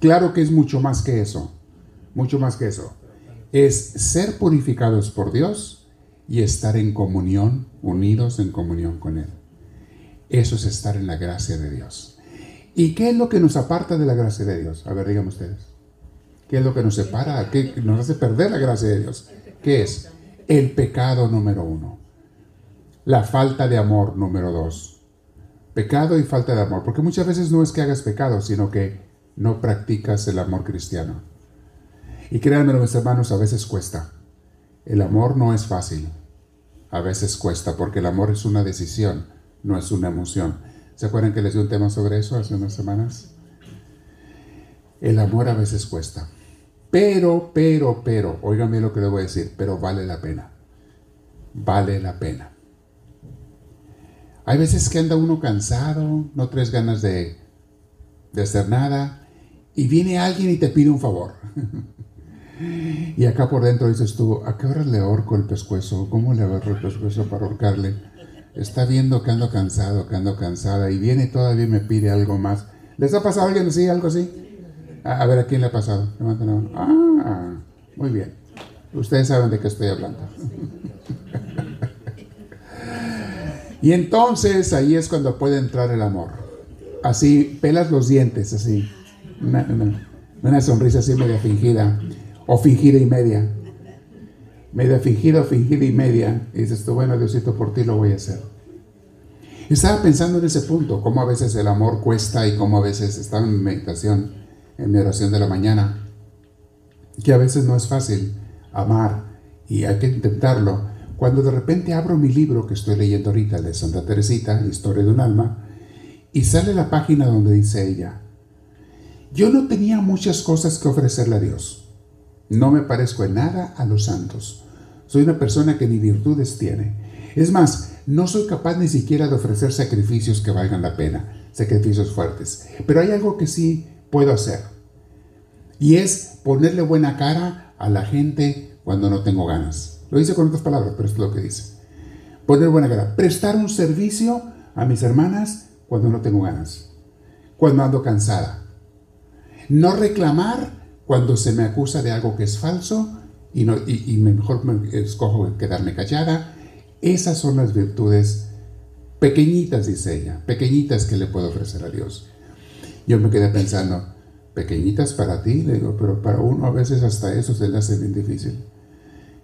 Claro que es mucho más que eso, mucho más que eso. Es ser purificados por Dios y estar en comunión, unidos en comunión con Él. Eso es estar en la gracia de Dios. ¿Y qué es lo que nos aparta de la gracia de Dios? A ver, díganme ustedes. ¿Qué es lo que nos separa? ¿Qué nos hace perder la gracia de Dios? ¿Qué es? El pecado número uno. La falta de amor número dos. Pecado y falta de amor. Porque muchas veces no es que hagas pecado, sino que no practicas el amor cristiano. Y créanme, mis hermanos, a veces cuesta. El amor no es fácil. A veces cuesta porque el amor es una decisión, no es una emoción. ¿Se acuerdan que les di un tema sobre eso hace unas semanas? El amor a veces cuesta. Pero, pero, pero, óigame lo que le voy a decir, pero vale la pena. Vale la pena. Hay veces que anda uno cansado, no traes ganas de, de hacer nada, y viene alguien y te pide un favor. Y acá por dentro dices tú, ¿a qué hora le ahorco el pescuezo? ¿Cómo le agarro el pescuezo para ahorcarle? Está viendo que ando cansado, que ando cansada y viene todavía me pide algo más. ¿Les ha pasado a alguien así, algo así? A, ver, ¿a quién le ha pasado? Ah, muy bien. Ustedes saben de qué estoy hablando. y entonces ahí es cuando puede entrar el amor. Así, pelas los dientes, así. Una, una sonrisa así media fingida o fingida y media. Media fingida o fingida y media. Y dices tú, bueno, Diosito, por ti lo voy a hacer. Estaba pensando en ese punto, cómo a veces el amor cuesta y cómo a veces estaba en mi meditación, en mi oración de la mañana, que a veces no es fácil amar y hay que intentarlo. Cuando de repente abro mi libro que estoy leyendo ahorita, de Santa Teresita, Historia de un alma, y sale la página donde dice ella, yo no tenía muchas cosas que ofrecerle a Dios. No me parezco en nada a los santos. Soy una persona que ni virtudes tiene. Es más, no soy capaz ni siquiera de ofrecer sacrificios que valgan la pena, sacrificios fuertes. Pero hay algo que sí puedo hacer. Y es ponerle buena cara a la gente cuando no tengo ganas. Lo dice con otras palabras, pero es lo que dice. Poner buena cara. Prestar un servicio a mis hermanas cuando no tengo ganas. Cuando ando cansada. No reclamar cuando se me acusa de algo que es falso y, no, y, mejor me escojo quedarme callada, esas son las virtudes pequeñitas, dice ella, pequeñitas que le puedo ofrecer a Dios. Yo me quedé pensando, pequeñitas para ti, le pero para uno a veces hasta eso se le hace bien difícil.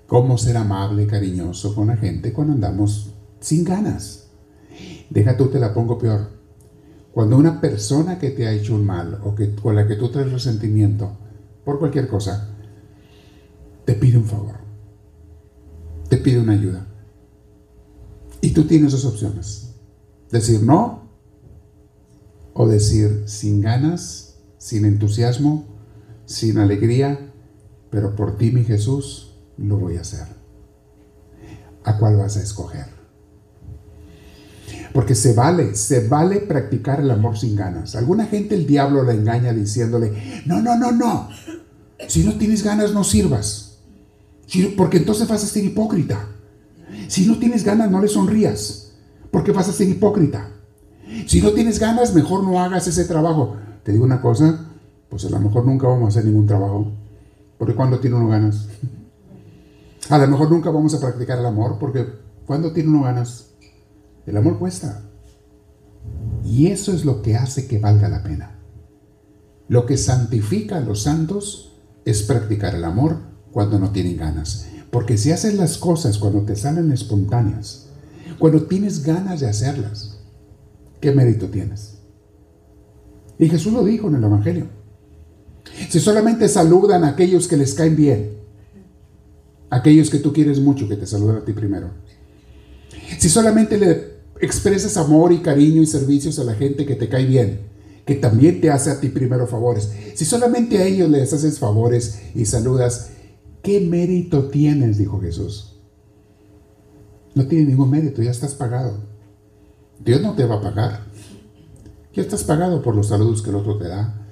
¿Cómo ser amable, cariñoso con la gente cuando andamos sin ganas? Deja tú, te la pongo peor. Cuando una persona que te ha hecho un mal o que, con la que tú traes resentimiento, por cualquier cosa, te pide un favor, te pide una ayuda. Y tú tienes dos opciones. Decir no o decir sin ganas, sin entusiasmo, sin alegría, pero por ti, mi Jesús, lo voy a hacer. ¿A cuál vas a escoger? Porque se vale, se vale practicar el amor sin ganas. Alguna gente el diablo la engaña diciéndole, no, no, no, no, si no tienes ganas, no sirvas. porque entonces vas a ser hipócrita. Si no tienes ganas, no le sonrías. Porque vas a ser hipócrita. Si no tienes ganas, mejor no hagas ese trabajo. Te digo una cosa, pues a lo mejor nunca vamos a hacer ningún trabajo. Porque cuando tiene uno ganas. A lo mejor nunca vamos a practicar el amor, porque cuando tiene uno ganas, el amor cuesta. Y eso es lo que hace que valga la pena. Lo que santifica a los santos es practicar el amor cuando no tienen ganas. Porque si haces las cosas cuando te salen espontáneas, cuando tienes ganas de hacerlas, ¿qué mérito tienes? Y Jesús lo dijo en el Evangelio. Si solamente saludan a aquellos que les caen bien, aquellos que tú quieres mucho, que te saludan a ti primero. Si solamente le expresas amor y cariño y servicios a la gente que te cae bien, que también te hace a ti primero favores. Si solamente a ellos les haces favores y saludas, ¿qué mérito tienes? Dijo Jesús. No tiene ningún mérito, ya estás pagado. Dios no te va a pagar. Ya estás pagado por los saludos que el otro te da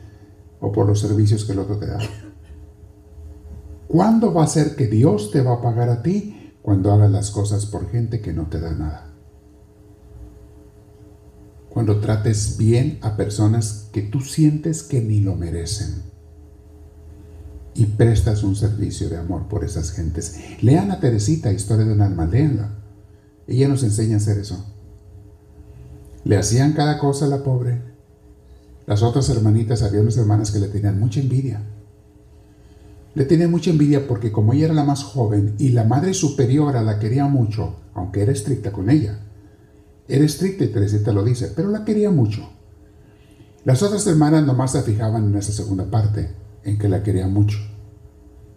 o por los servicios que el otro te da. ¿Cuándo va a ser que Dios te va a pagar a ti? Cuando hagas las cosas por gente que no te da nada cuando trates bien a personas que tú sientes que ni lo merecen. y prestas un servicio de amor por esas gentes. Lean a Teresita, Historia de un alma, léanla. Ella nos enseña a hacer eso. Le hacían cada cosa a la pobre. Las otras hermanitas, había unas hermanas que le tenían mucha envidia. Le tenían mucha envidia porque como ella era la más joven y la madre superiora la quería mucho, aunque era estricta con ella. Era estricta y Teresita lo dice, pero la quería mucho. Las otras hermanas nomás se fijaban en esa segunda parte, en que la quería mucho.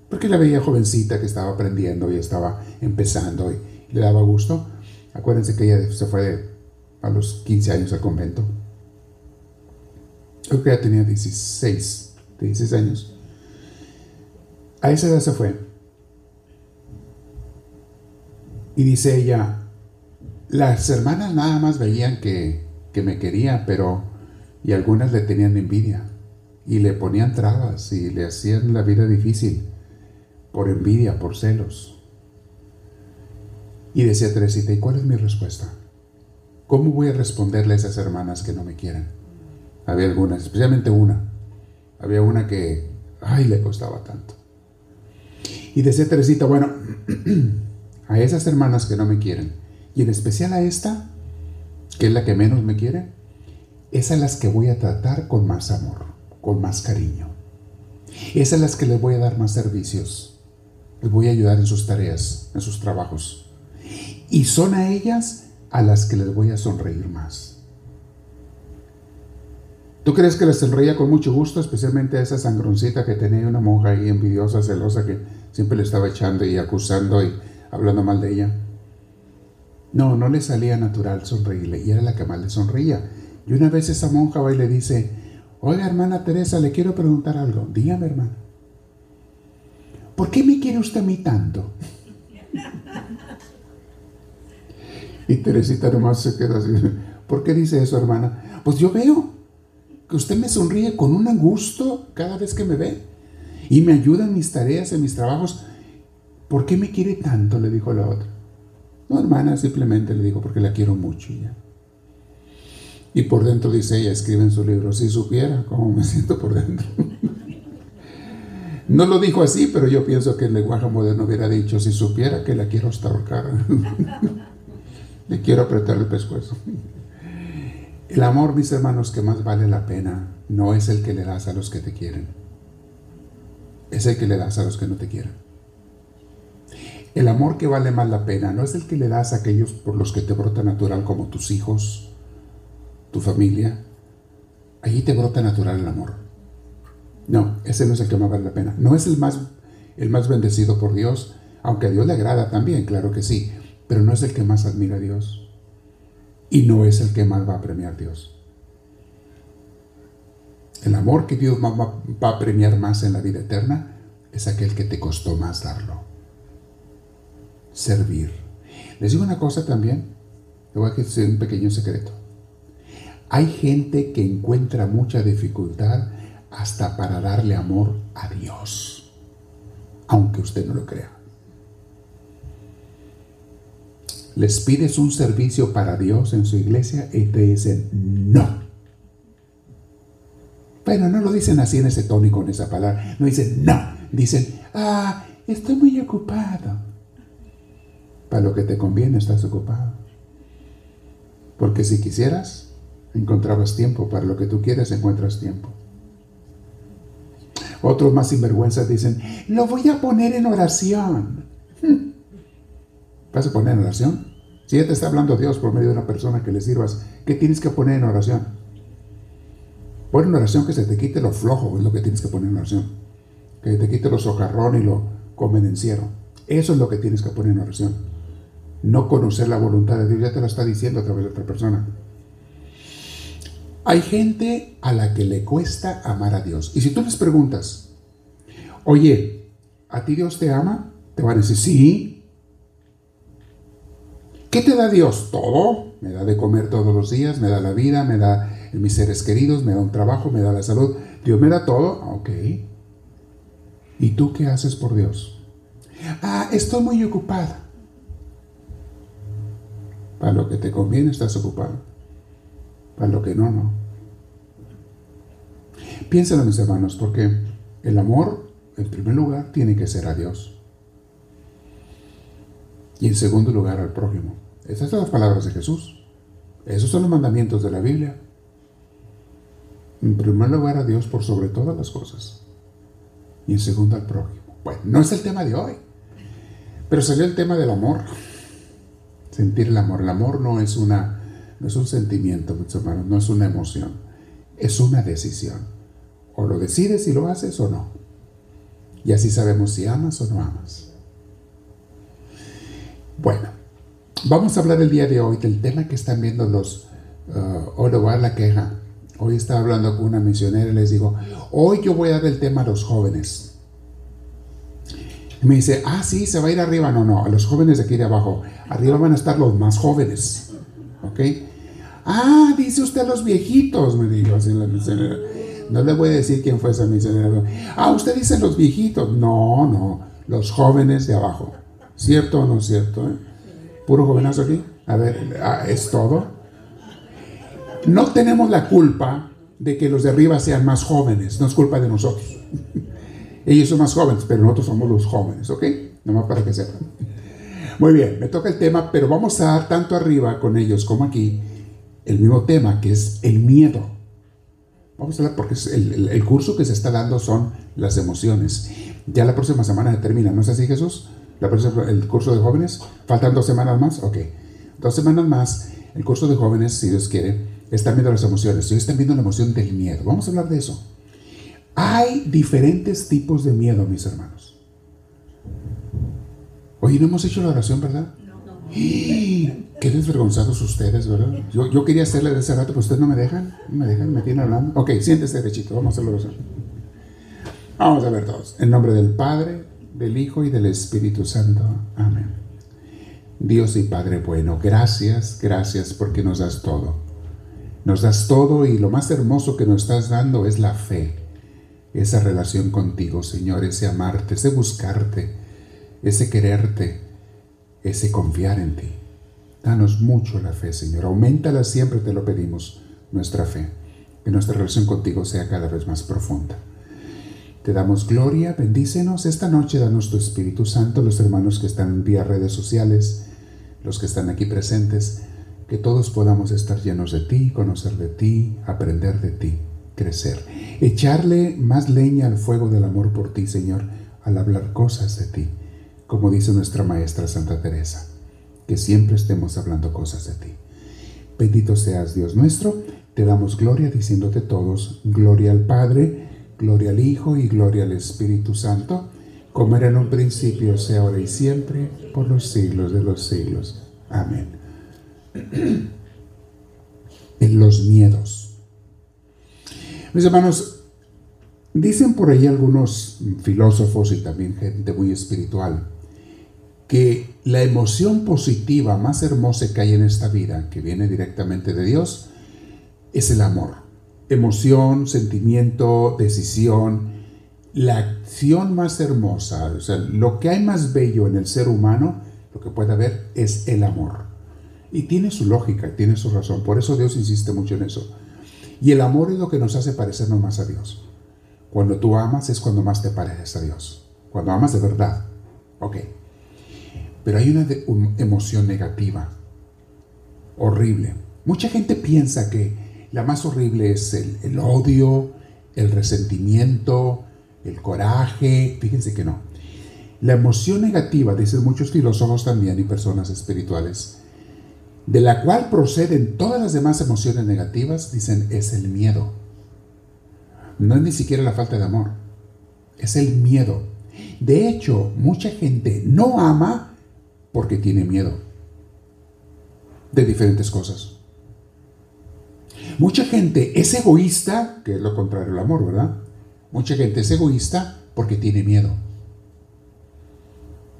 Porque la veía jovencita que estaba aprendiendo y estaba empezando y le daba gusto. Acuérdense que ella se fue a los 15 años al convento. Creo que ya tenía 16, 16 años. A esa edad se fue. Y dice ella, las hermanas nada más veían que, que me quería, pero y algunas le tenían envidia y le ponían trabas y le hacían la vida difícil por envidia, por celos. Y decía Teresita, ¿y cuál es mi respuesta? ¿Cómo voy a responderle a esas hermanas que no me quieren? Había algunas, especialmente una. Había una que, ay, le costaba tanto. Y decía Teresita, bueno, a esas hermanas que no me quieren, y en especial a esta, que es la que menos me quiere, es a las que voy a tratar con más amor, con más cariño. Es a las que les voy a dar más servicios. Les voy a ayudar en sus tareas, en sus trabajos. Y son a ellas a las que les voy a sonreír más. ¿Tú crees que les sonreía con mucho gusto, especialmente a esa sangroncita que tenía una monja ahí envidiosa, celosa, que siempre le estaba echando y acusando y hablando mal de ella? No, no le salía natural sonreírle y era la que más le sonreía. Y una vez esa monja va y le dice, oiga hermana Teresa, le quiero preguntar algo. Dígame hermana. ¿Por qué me quiere usted a mí tanto? Y Teresita nomás se queda así. ¿Por qué dice eso, hermana? Pues yo veo que usted me sonríe con un gusto cada vez que me ve y me ayuda en mis tareas, en mis trabajos. ¿Por qué me quiere tanto? Le dijo la otra. No, hermana, simplemente le digo porque la quiero mucho ya. Y por dentro dice ella, escribe en su libro, si supiera cómo me siento por dentro. no lo dijo así, pero yo pienso que el lenguaje moderno hubiera dicho, si supiera que la quiero hasta ahorcar. Le quiero apretar el pescuezo. El amor, mis hermanos, que más vale la pena, no es el que le das a los que te quieren. Es el que le das a los que no te quieren. El amor que vale más la pena no es el que le das a aquellos por los que te brota natural como tus hijos, tu familia. Allí te brota natural el amor. No, ese no es el que más vale la pena. No es el más, el más bendecido por Dios, aunque a Dios le agrada también, claro que sí pero no es el que más admira a Dios y no es el que más va a premiar a Dios. El amor que Dios va, a premiar más en la vida eterna es aquel que te costó más darlo. Servir. Les digo una cosa también, te voy a decir un pequeño secreto. Hay gente que encuentra mucha dificultad hasta para darle amor a Dios, aunque usted no lo crea. les pides un servicio para Dios en su iglesia y te dicen no. Bueno, no lo dicen así en ese tono y con esa palabra. No dicen no. Dicen, ah, estoy muy ocupado. Para lo que te conviene estás ocupado. Porque si quisieras, encontrabas tiempo. Para lo que tú quieres, encuentras tiempo. Otros más sinvergüenzas dicen, lo voy a poner en oración. ¿Vas a poner en oración? Si ya te está hablando Dios por medio de una persona que le sirvas, ¿qué tienes que poner en oración? Pon en oración que se te quite lo flojo, es lo que tienes que poner en oración. Que te quite lo socarrón y lo convenenciero. Eso es lo que tienes que poner en oración. No conocer la voluntad de Dios, ya te lo está diciendo a través de otra persona. Hay gente a la que le cuesta amar a Dios. Y si tú les preguntas, oye, ¿a ti Dios te ama? Te van a decir, sí, ¿Qué te da Dios? Todo. Me da de comer todos los días, me da la vida, me da mis seres queridos, me da un trabajo, me da la salud. Dios me da todo. Ok. ¿Y tú qué haces por Dios? Ah, estoy muy ocupada. Para lo que te conviene estás ocupado. Para lo que no, no. Piénsalo, mis hermanos, porque el amor en primer lugar, tiene que ser a Dios. Y en segundo lugar, al prójimo. Esas son las palabras de Jesús. Esos son los mandamientos de la Biblia. En primer lugar, a Dios por sobre todas las cosas. Y en segundo, al prójimo. Bueno, no es el tema de hoy. Pero salió el tema del amor. Sentir el amor. El amor no es, una, no es un sentimiento, mis no es una emoción. Es una decisión. O lo decides y lo haces o no. Y así sabemos si amas o no amas. Bueno, vamos a hablar el día de hoy del tema que están viendo los uh, la queja. Hoy estaba hablando con una misionera y les digo, hoy yo voy a dar el tema a los jóvenes. Me dice, ah, sí, se va a ir arriba. No, no, a los jóvenes de aquí de abajo. Arriba van a estar los más jóvenes. ¿Ok? Ah, dice usted los viejitos, me dijo así la misionera. No le voy a decir quién fue esa misionera. Ah, usted dice los viejitos. No, no, los jóvenes de abajo. ¿Cierto o no cierto? Eh? ¿Puro jovenazo aquí? A ver, ah, ¿es todo? No tenemos la culpa de que los de arriba sean más jóvenes. No es culpa de nosotros. Ellos son más jóvenes, pero nosotros somos los jóvenes, ¿ok? Nomás para que sepan. Muy bien, me toca el tema, pero vamos a dar tanto arriba con ellos como aquí el mismo tema, que es el miedo. Vamos a hablar porque el, curso que se está dando son las emociones. Ya la próxima semana se termina, ¿no es así Jesús? La próxima, el curso de jóvenes, faltan dos semanas más, ok. Dos semanas más, el curso de jóvenes, si Dios quiere, están viendo las emociones. Hoy están viendo la emoción del miedo. Vamos a hablar de eso. Hay diferentes tipos de miedo, mis hermanos. Hoy no hemos hecho la oración, ¿verdad? No. Qué desvergonzados ustedes, ¿verdad? Yo, yo quería hacerle de ese rato, pero ustedes no me dejan. No me dejan, me tienen hablando. Ok, siéntese derechito, vamos a hacer la oración. Vamos a ver todos. En nombre del Padre, del Hijo y del Espíritu Santo. Amén. Dios y Padre bueno, gracias, gracias porque nos das todo. Nos das todo y lo más hermoso que nos estás dando es la fe esa relación contigo, Señor, ese amarte, ese buscarte, ese quererte, ese confiar en ti. Danos mucho la fe, Señor. Aumentala siempre, te lo pedimos, nuestra fe. Que nuestra relación contigo sea cada vez más profunda. Te damos gloria, bendícenos. Esta noche danos tu Espíritu Santo, los hermanos que están vía redes sociales, los que están aquí presentes, que todos podamos estar llenos de ti, conocer de ti, aprender de ti crecer. Echarle más leña al fuego del amor por ti, Señor, al hablar cosas de ti, como dice nuestra maestra Santa Teresa, que siempre estemos hablando cosas de ti. Bendito seas Dios nuestro, te damos gloria diciéndote todos, gloria al Padre, gloria al Hijo y gloria al Espíritu Santo, como era en un principio, sea ahora y siempre, por los siglos de los siglos. Amén. en los miedos. Mis hermanos, dicen por ahí algunos filósofos y también gente muy espiritual que la emoción positiva más hermosa que hay en esta vida, que viene directamente de Dios, es el amor. Emoción, sentimiento, decisión, la acción más hermosa, o sea, lo que hay más bello en el ser humano, lo que puede haber es el amor. Y tiene su lógica, tiene su razón, por eso Dios insiste mucho en eso. Y el amor es lo que nos hace parecernos más a Dios. Cuando tú amas es cuando más te pareces a Dios. Cuando amas de verdad. Ok. Pero hay una, emoción negativa. Horrible. Mucha gente piensa que la más horrible es el, el odio, el resentimiento, el coraje. Fíjense que no. La emoción negativa, dicen muchos filósofos también y personas espirituales, de la cual proceden todas las demás emociones negativas, dicen, es el miedo. No es ni siquiera la falta de amor, es el miedo. De hecho, mucha gente no ama porque tiene miedo de diferentes cosas. Mucha gente es egoísta, que es lo contrario al amor, ¿verdad? Mucha gente es egoísta porque tiene miedo.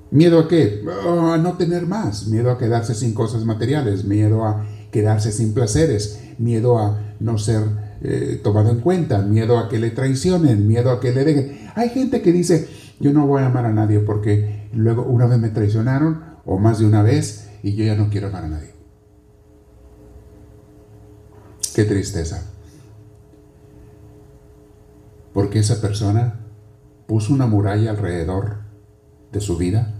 ¿Miedo a qué? A no tener más, miedo a quedarse sin cosas materiales, miedo a quedarse sin placeres, miedo a no ser eh, tomado en cuenta, miedo a que le traicionen, miedo a que le dejen. Hay gente que dice, yo no voy a amar a nadie porque luego una vez me traicionaron o más de una vez y yo ya no quiero amar a nadie. Qué tristeza. Porque esa persona puso una muralla alrededor de su vida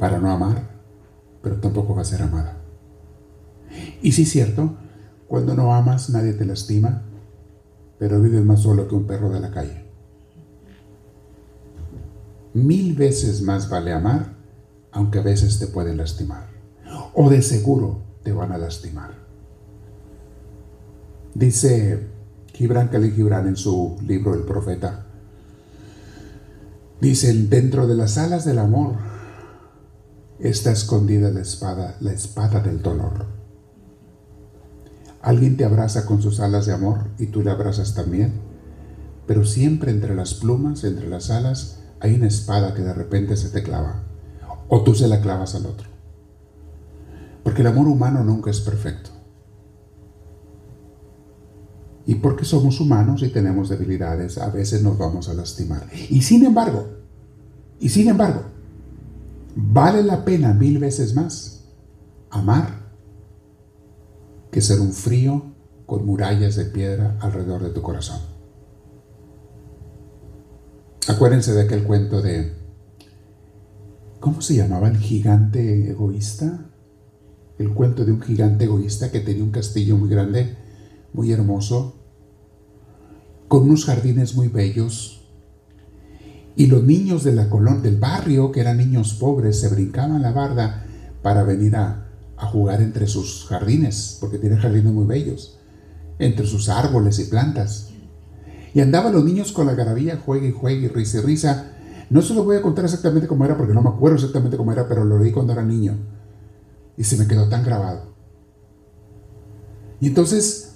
para no amar, pero tampoco va a ser amada. Y sí es cierto, cuando no amas nadie te lastima, pero vives más solo que un perro de la calle. Mil veces más vale amar, aunque a veces te pueden lastimar. O de seguro te van a lastimar. Dice Gibran Khalil Gibran en su libro El Profeta. Dicen, dentro de las alas del amor está escondida la espada, la espada del dolor. Alguien te abraza con sus alas de amor y tú le abrazas también, pero siempre entre las plumas, entre las alas, hay una espada que de repente se te clava, o tú se la clavas al otro. Porque el amor humano nunca es perfecto. Y porque somos humanos y tenemos debilidades, a veces nos vamos a lastimar. Y sin embargo, y sin embargo, vale la pena mil veces más amar que ser un frío con murallas de piedra alrededor de tu corazón. Acuérdense de aquel cuento de, ¿cómo se llamaba el gigante egoísta? El cuento de un gigante egoísta que tenía un castillo muy grande, muy hermoso, con unos jardines muy bellos. Y los niños de la del barrio, que eran niños pobres, se brincaban la barda para venir a, jugar entre sus jardines, porque tiene jardines muy bellos, entre sus árboles y plantas. Y andaban los niños con la garabía, juegue y juegue, risa y risa. No se lo voy a contar exactamente cómo era, porque no me acuerdo exactamente cómo era, pero lo leí cuando era niño. Y se me quedó tan grabado. Y entonces,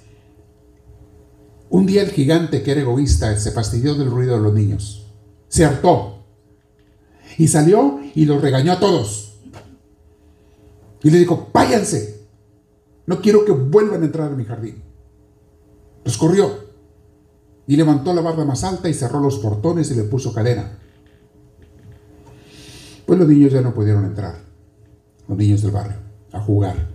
un día el gigante, que era egoísta, se fastidió del ruido de los niños. Se hartó. Y salió y los regañó a todos. Y le dijo, váyanse. No quiero que vuelvan a entrar en mi jardín. Los corrió y levantó la barra más alta y cerró los portones y le puso cadena. Pues los niños ya no pudieron entrar, los niños del barrio, a jugar.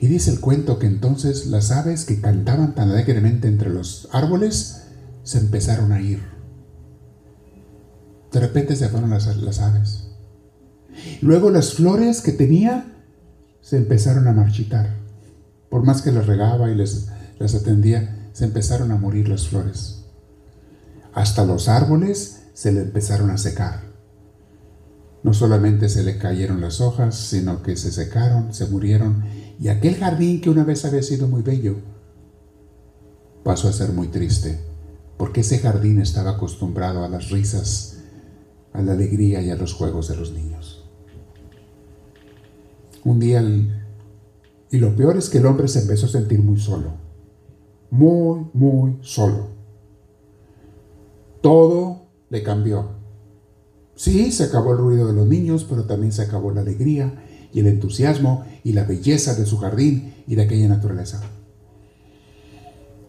Y dice el cuento que entonces las aves que cantaban tan alegremente entre los árboles se empezaron a ir. De repente se fueron las, las aves. Luego las flores que tenía se empezaron a marchitar. Por más que las regaba y les, las atendía, se empezaron a morir las flores. Hasta los árboles se le empezaron a secar. No solamente se le cayeron las hojas, sino que se secaron, se murieron, y aquel jardín que una vez había sido muy bello pasó a ser muy triste, porque ese jardín estaba acostumbrado a las risas, a la alegría y a los juegos de los niños. Un día, y lo peor es que el hombre se empezó a sentir muy solo muy, muy solo. Todo le cambió. Sí, se acabó el ruido de los niños, pero también se acabó la alegría y el entusiasmo y la belleza de su jardín y de aquella naturaleza.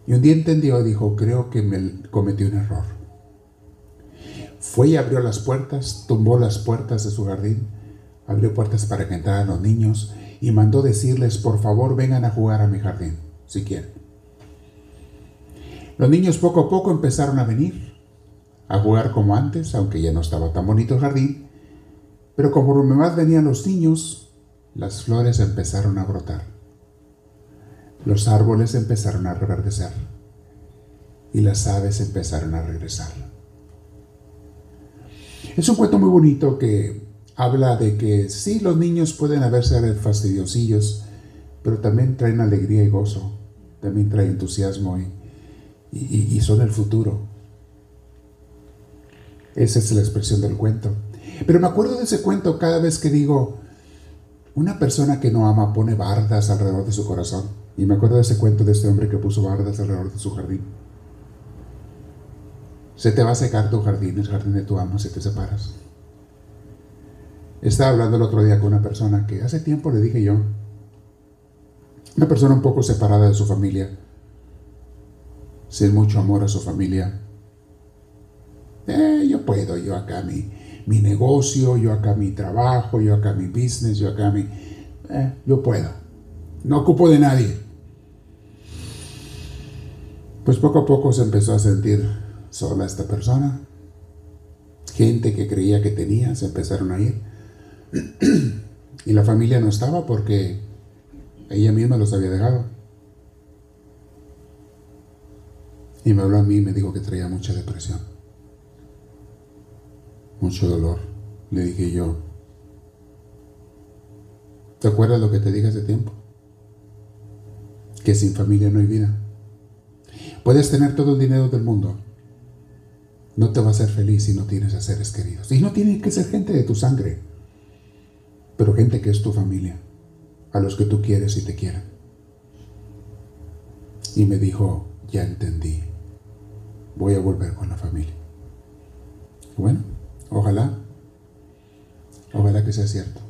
Y un día entendió y dijo, creo que me cometí un error. Fue y abrió las puertas, tumbó las puertas de su jardín, abrió puertas para que entraran los niños y mandó decirles, por favor, vengan a jugar a mi jardín, si quieren. Los niños poco a poco empezaron a venir, a jugar como antes, aunque ya no estaba tan bonito el jardín, pero conforme más venían los niños, las flores empezaron a brotar. Los árboles empezaron a reverdecer y las aves empezaron a regresar. Es un cuento muy bonito que habla de que sí, los niños pueden haberse fastidiosillos, pero también traen alegría y gozo, también traen entusiasmo y y, son el futuro. Esa es la expresión del cuento. Pero me acuerdo de ese cuento cada vez que digo, una persona que no ama pone bardas alrededor de su corazón. Y me acuerdo de ese cuento de este hombre que puso bardas alrededor de su jardín. Se te va a secar tu jardín, el jardín de tu amo, si te separas. Estaba hablando el otro día con una persona que hace tiempo le dije yo, una persona un poco separada de su familia, sin mucho amor a su familia. Eh, yo puedo, yo acá mi, mi negocio, yo acá mi trabajo, yo acá mi business, yo acá mi... Eh, yo puedo. No ocupo de nadie. Pues poco a poco se empezó a sentir sola esta persona. Gente que creía que tenía se empezaron a ir. y la familia no estaba porque ella misma los había dejado. Y me habló a mí y me dijo que traía mucha depresión, mucho dolor. Le dije yo, ¿te acuerdas lo que te dije hace tiempo? Que sin familia no hay vida. Puedes tener todo el dinero del mundo. No te va a hacer feliz si no tienes a seres queridos. Y no tiene que ser gente de tu sangre, pero gente que es tu familia, a los que tú quieres y te quieren. Y me dijo, ya entendí, voy a volver con la familia. Bueno, ojalá, ojalá que sea cierto.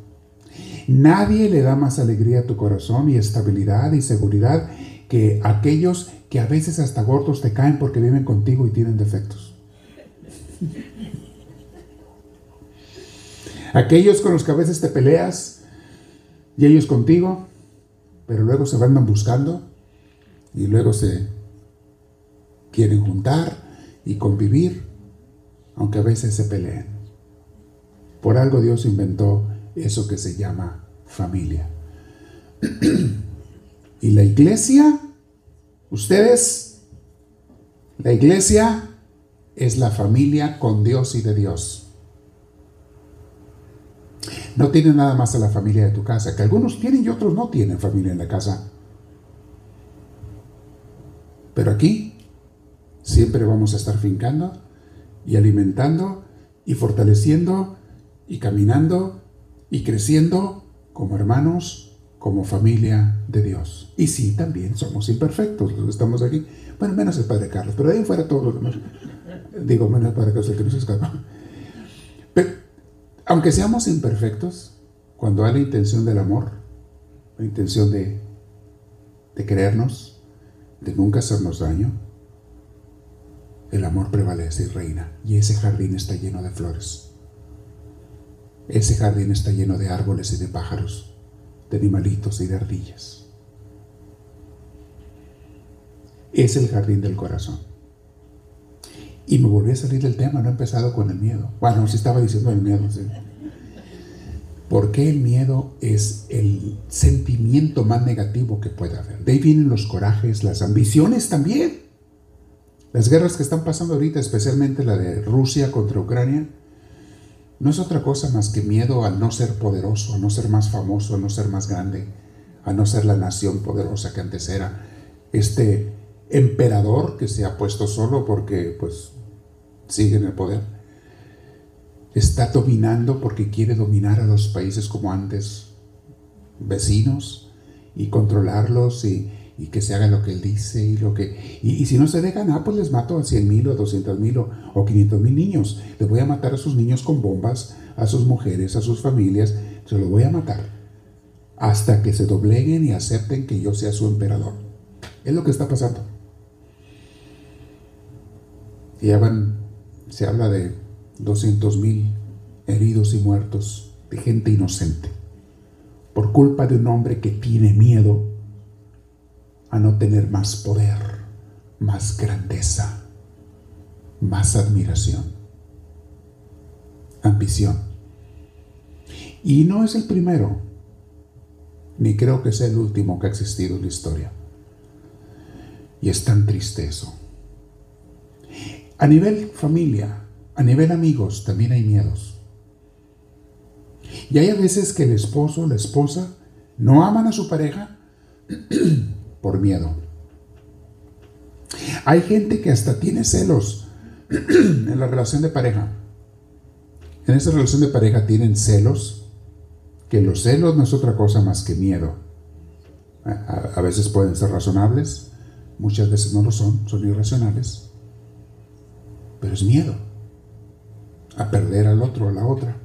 Nadie le da más alegría a tu corazón y estabilidad y seguridad que aquellos que a veces hasta gordos te caen porque viven contigo y tienen defectos. Aquellos con los que a veces te peleas y ellos contigo, pero luego se van buscando y luego se quieren juntar y convivir, aunque a veces se peleen. Por algo Dios inventó eso que se llama familia. y la iglesia, ustedes, la iglesia es la familia con Dios y de Dios. No tienen nada más a la familia de tu casa, que algunos tienen y otros no tienen familia en la casa. Pero aquí siempre vamos a estar fincando y alimentando y fortaleciendo y caminando y creciendo como hermanos, como familia de Dios. Y sí, también somos imperfectos los que estamos aquí. Bueno, menos el Padre Carlos, pero ahí fuera todos los. Digo, menos Padre Carlos, el que nos escapa. Pero, aunque seamos imperfectos, cuando hay la intención del amor, la intención de, de querernos, de nunca hacernos daño, el amor prevalece y reina. Y ese jardín está lleno de flores. Ese jardín está lleno de árboles y de pájaros, de animalitos y de ardillas. Es el jardín del corazón. Y me volví a salir del tema, no he empezado con el miedo. Bueno, si estaba diciendo el miedo. ¿sí? ¿Por qué el miedo es el sentimiento más negativo que puede haber? De ahí vienen los corajes, las ambiciones también. Las guerras que están pasando ahorita, especialmente la de Rusia contra Ucrania, no es otra cosa más que miedo a no ser poderoso, a no ser más famoso, a no ser más grande, a no ser la nación poderosa que antes era. Este emperador que se ha puesto solo porque pues sigue en el poder, está dominando porque quiere dominar a los países como antes, vecinos, y controlarlos y, que se haga lo que él dice y lo que... Y, si no se dejan, ah, pues les mato a 100 mil o 200 mil o, o 500 mil niños. Les voy a matar a sus niños con bombas, a sus mujeres, a sus familias. Se los voy a matar. Hasta que se dobleguen y acepten que yo sea su emperador. Es lo que está pasando. Y ya van se habla de 200 mil heridos y muertos de gente inocente por culpa de un hombre que tiene miedo a no tener más poder, más grandeza, más admiración, ambición. Y no es el primero, ni creo que sea el último que ha existido en la historia. Y es tan triste eso. A nivel familia, a nivel amigos, también hay miedos. Y hay a veces que el esposo o la esposa no aman a su pareja por miedo. Hay gente que hasta tiene celos en la relación de pareja. En esa relación de pareja tienen celos, que los celos no es otra cosa más que miedo. A, veces pueden ser razonables, muchas veces no lo son, son irracionales pero es miedo a perder al otro, a la otra.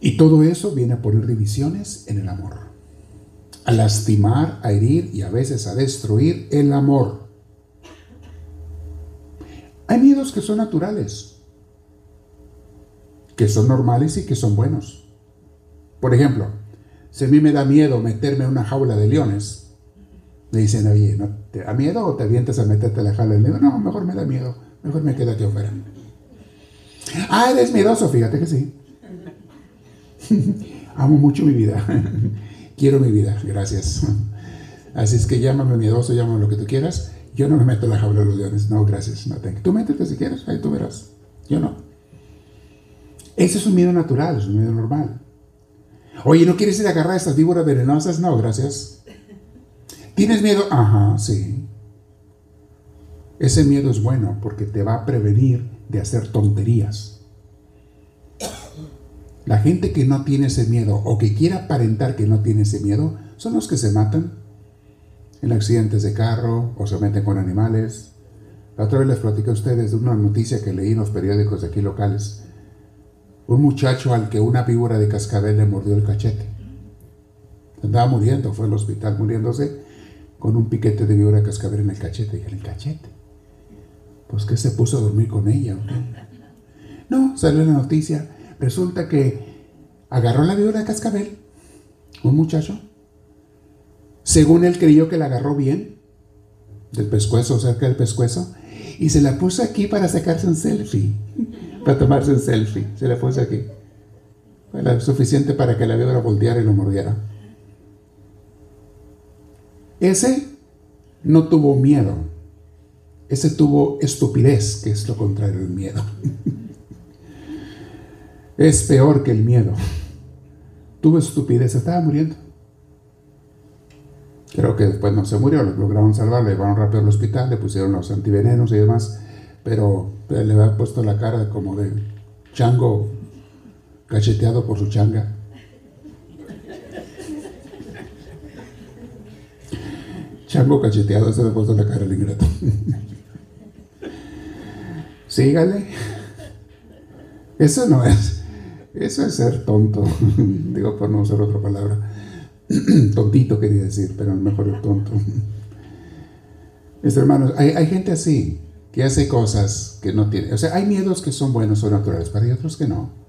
Y todo eso viene a poner divisiones en el amor, a lastimar, a herir y a veces a destruir el amor. Hay miedos que son naturales, que son normales y que son buenos. Por ejemplo, si a mí me da miedo meterme en una jaula de leones, me dicen, oye, no ¿Te da miedo o te avientas a meterte a la jala? Le digo, no, mejor me da miedo. Mejor me quedo aquí afuera. Ah, eres miedoso, fíjate que sí. Amo mucho mi vida. Quiero mi vida, gracias. Así es que llámame miedoso, llámame lo que tú quieras. Yo no me meto en la jaula de los leones. No, gracias. No tengo. Tú métete si quieres, ahí tú verás. Yo no. Ese es un miedo natural, es un miedo normal. Oye, ¿no quieres ir a agarrar a estas víboras venenosas? No, gracias. ¿Tienes miedo? Ajá, sí. Ese miedo es bueno porque te va a prevenir de hacer tonterías. La gente que no tiene ese miedo o que quiere aparentar que no tiene ese miedo son los que se matan en accidentes de carro o se meten con animales. La otra vez les platicé a ustedes de una noticia que leí en los periódicos de aquí locales. Un muchacho al que una víbora de cascabel le mordió el cachete. Andaba muriendo, fue al hospital muriéndose con un piquete de víbora cascabel en el cachete. Y el cachete. Pues que se puso a dormir con ella. No, salió la noticia. Resulta que agarró la víbora cascabel, un muchacho. Según él creyó que la agarró bien, del pescuezo, cerca del pescuezo, y se la puso aquí para sacarse un selfie, para tomarse un selfie. Se la puso aquí. Fue suficiente para que la víbora volteara y lo mordiera. Ese no tuvo miedo. Ese tuvo estupidez, que es lo contrario del miedo. es peor que el miedo. Tuvo estupidez, estaba muriendo. Creo que después no se murió, lo lograron salvar, le llevaron rápido al hospital, le pusieron los antivenenos y demás, pero le había puesto la cara como de chango cacheteado por su changa. Chango cacheteado, se le ha puesto la cara al ingrato. Sígale. Eso no es. Eso es ser tonto. Digo por no usar otra palabra. Tontito quería decir, pero mejor es tonto. Mis hermanos, hay, hay, gente así, que hace cosas que no tiene. O sea, hay miedos que son buenos o naturales, pero hay otros que no.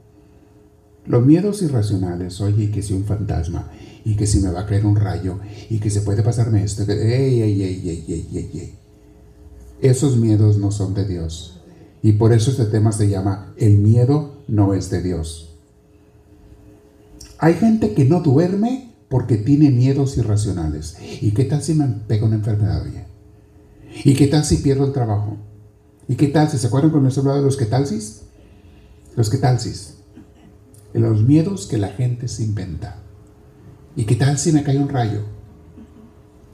Los miedos irracionales, oye, que si un fantasma, y que si me va a caer un rayo, y que se puede pasarme esto, que, ey, ey, ey. Esos miedos no son de Dios. Y por eso este tema se llama El miedo no es de Dios. Hay gente que no duerme porque tiene miedos irracionales. ¿Y qué tal si me pega una enfermedad? ¿Y qué tal si pierdo el trabajo? ¿Y qué tal si se acuerdan cuando hemos hablado de los quetalsis? Los Los miedos que la gente se inventa. ¿Y qué tal si me cae un rayo?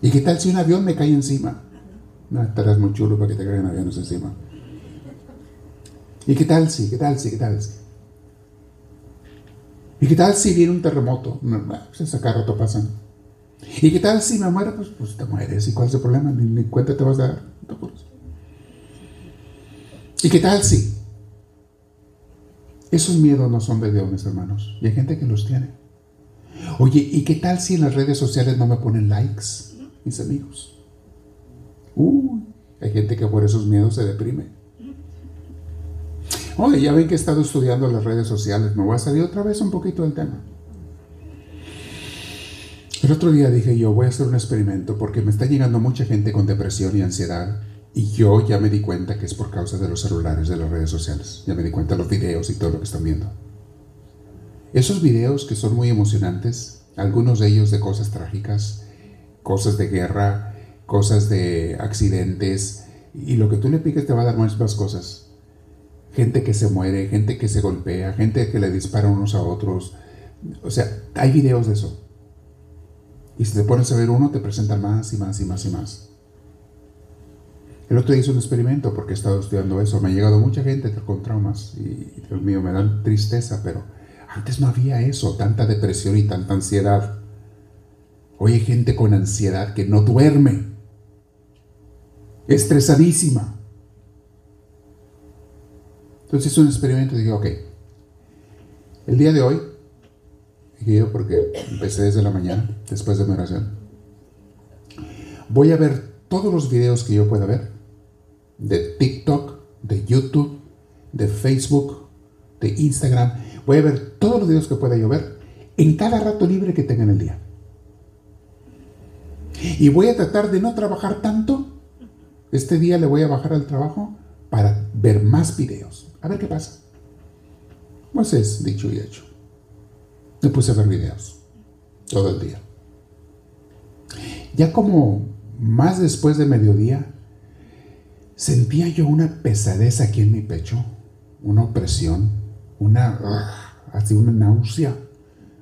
¿Y qué tal si un avión me cae encima? No, estarás muy chulo para que te caigan aviones encima. ¿Y qué tal si? ¿Qué tal si? ¿Qué tal si? ¿Y qué tal si viene un terremoto? No, pues acá rato pasan. ¿Y qué tal si me muero? Pues, pues te mueres. ¿Y cuál es el problema? Ni, cuenta te vas a dar. ¿Y qué tal si? Esos miedos no son de Dios, hermanos. Y hay gente que los tiene. Oye, ¿y qué tal si en las redes sociales no me ponen likes, mis amigos? Uy, hay gente que por esos miedos se deprime. Oye, ya ven que he estado estudiando las redes sociales, me voy a salir otra vez un poquito del tema. El otro día dije yo, voy a hacer un experimento porque me está llegando mucha gente con depresión y ansiedad y yo ya me di cuenta que es por causa de los celulares, de las redes sociales. Ya me di cuenta de los videos y todo lo que están viendo. Esos videos que son muy emocionantes, algunos de ellos de cosas trágicas, cosas de guerra, cosas de accidentes, y lo que tú le piques te va a dar más cosas gente que se muere, gente que se golpea, gente que le dispara unos a otros. O sea, hay videos de eso. Y si te pones a ver uno, te presentan más y más y más y más. El otro día hice un experimento porque he estado estudiando eso. Me ha llegado mucha gente con traumas y, Dios mío, me dan tristeza, pero antes no había eso, tanta depresión y tanta ansiedad. Hoy hay gente con ansiedad que no duerme, estresadísima. Entonces hice un experimento y dije, ok, el día de hoy, dije yo porque empecé desde la mañana, después de mi oración, voy a ver todos los videos que yo pueda ver, de TikTok, de YouTube, de Facebook, de Instagram, voy a ver todos los videos que pueda yo ver en cada rato libre que tenga en el día. Y voy a tratar de no trabajar tanto. Este día le voy a bajar al trabajo para ver más videos. A ver qué pasa. Pues es dicho y hecho. Me puse a ver videos todo el día. Ya como más después de mediodía, sentía yo una pesadez aquí en mi pecho, una opresión, una, así una náusea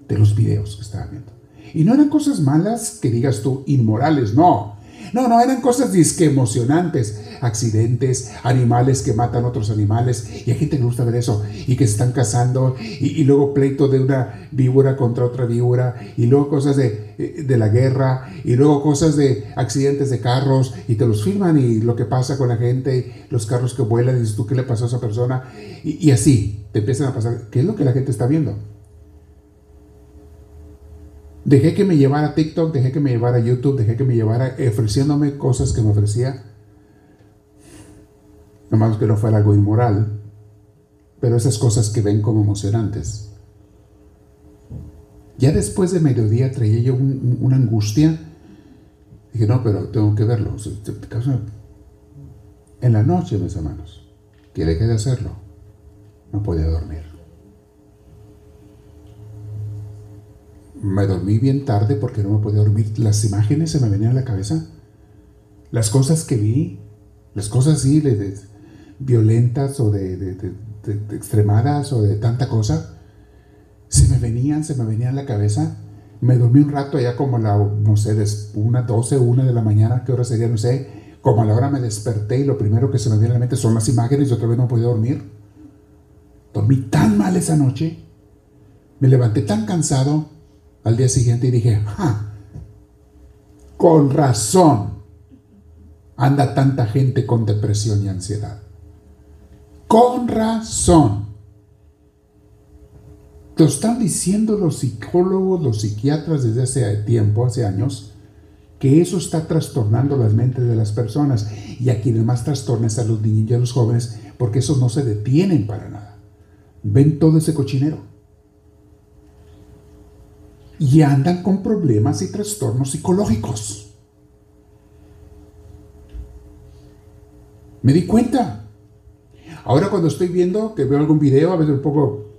de los videos que estaba viendo. Y no eran cosas malas que digas tú, inmorales, no. No, no, eran cosas disque emocionantes. Accidentes, animales que matan otros animales. Y hay gente que gusta ver eso. Y que se están cazando. Y, luego pleito de una víbora contra otra víbora. Y luego cosas de, de, la guerra. Y luego cosas de accidentes de carros. Y te los filman. Y lo que pasa con la gente. Los carros que vuelan. Y dices tú, ¿qué le pasó a esa persona? Y, y así te empiezan a pasar. ¿Qué es lo que la gente está viendo? Dejé que me llevara TikTok, dejé que me llevara YouTube, dejé que me llevara ofreciéndome cosas que me ofrecía. Nomás que no fuera algo inmoral. Pero esas cosas que ven como emocionantes. Ya después de mediodía traía yo una angustia. Dije, no, pero tengo que verlo. En la noche, mis hermanos, que dejé de hacerlo, no podía dormir. me dormí bien tarde porque no me podía dormir. Las imágenes se me venían a la cabeza. Las cosas que vi, las cosas así de, violentas o de, extremadas o de tanta cosa, se me venían, se me venían a la cabeza. Me dormí un rato allá como la, no sé, una, 12, una de la mañana, qué hora sería, no sé. Como a la hora me desperté y lo primero que se me viene a la mente son las imágenes y otra vez no podía dormir. Dormí tan mal esa noche. Me levanté tan cansado al día siguiente y dije, con razón anda tanta gente con depresión y ansiedad. Con razón. Lo están diciendo los psicólogos, los psiquiatras desde hace tiempo, hace años, que eso está trastornando las mentes de las personas. Y a quienes más trastorna es a los niños y a los jóvenes, porque esos no se detienen para nada. Ven todo ese cochinero y andan con problemas y trastornos psicológicos. Me di cuenta. Ahora cuando estoy viendo, que veo algún video, a veces un poco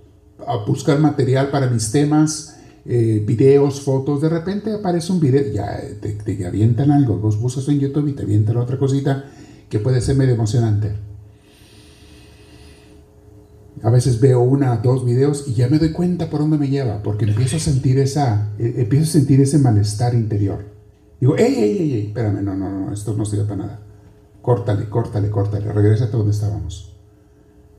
a buscar material para mis temas, eh, videos, fotos, de repente aparece un video, ya te, te avientan algo, vos buscas en YouTube y te avientan otra cosita que puede ser medio emocionante. A veces veo una, dos videos y ya me doy cuenta por dónde me lleva, porque empiezo a sentir esa, eh, empiezo a sentir ese malestar interior. Digo, ey, ey, ey, ey, espérame, no, no, no, esto no sirve para nada. Córtale, córtale, córtale, regrésate a donde estábamos.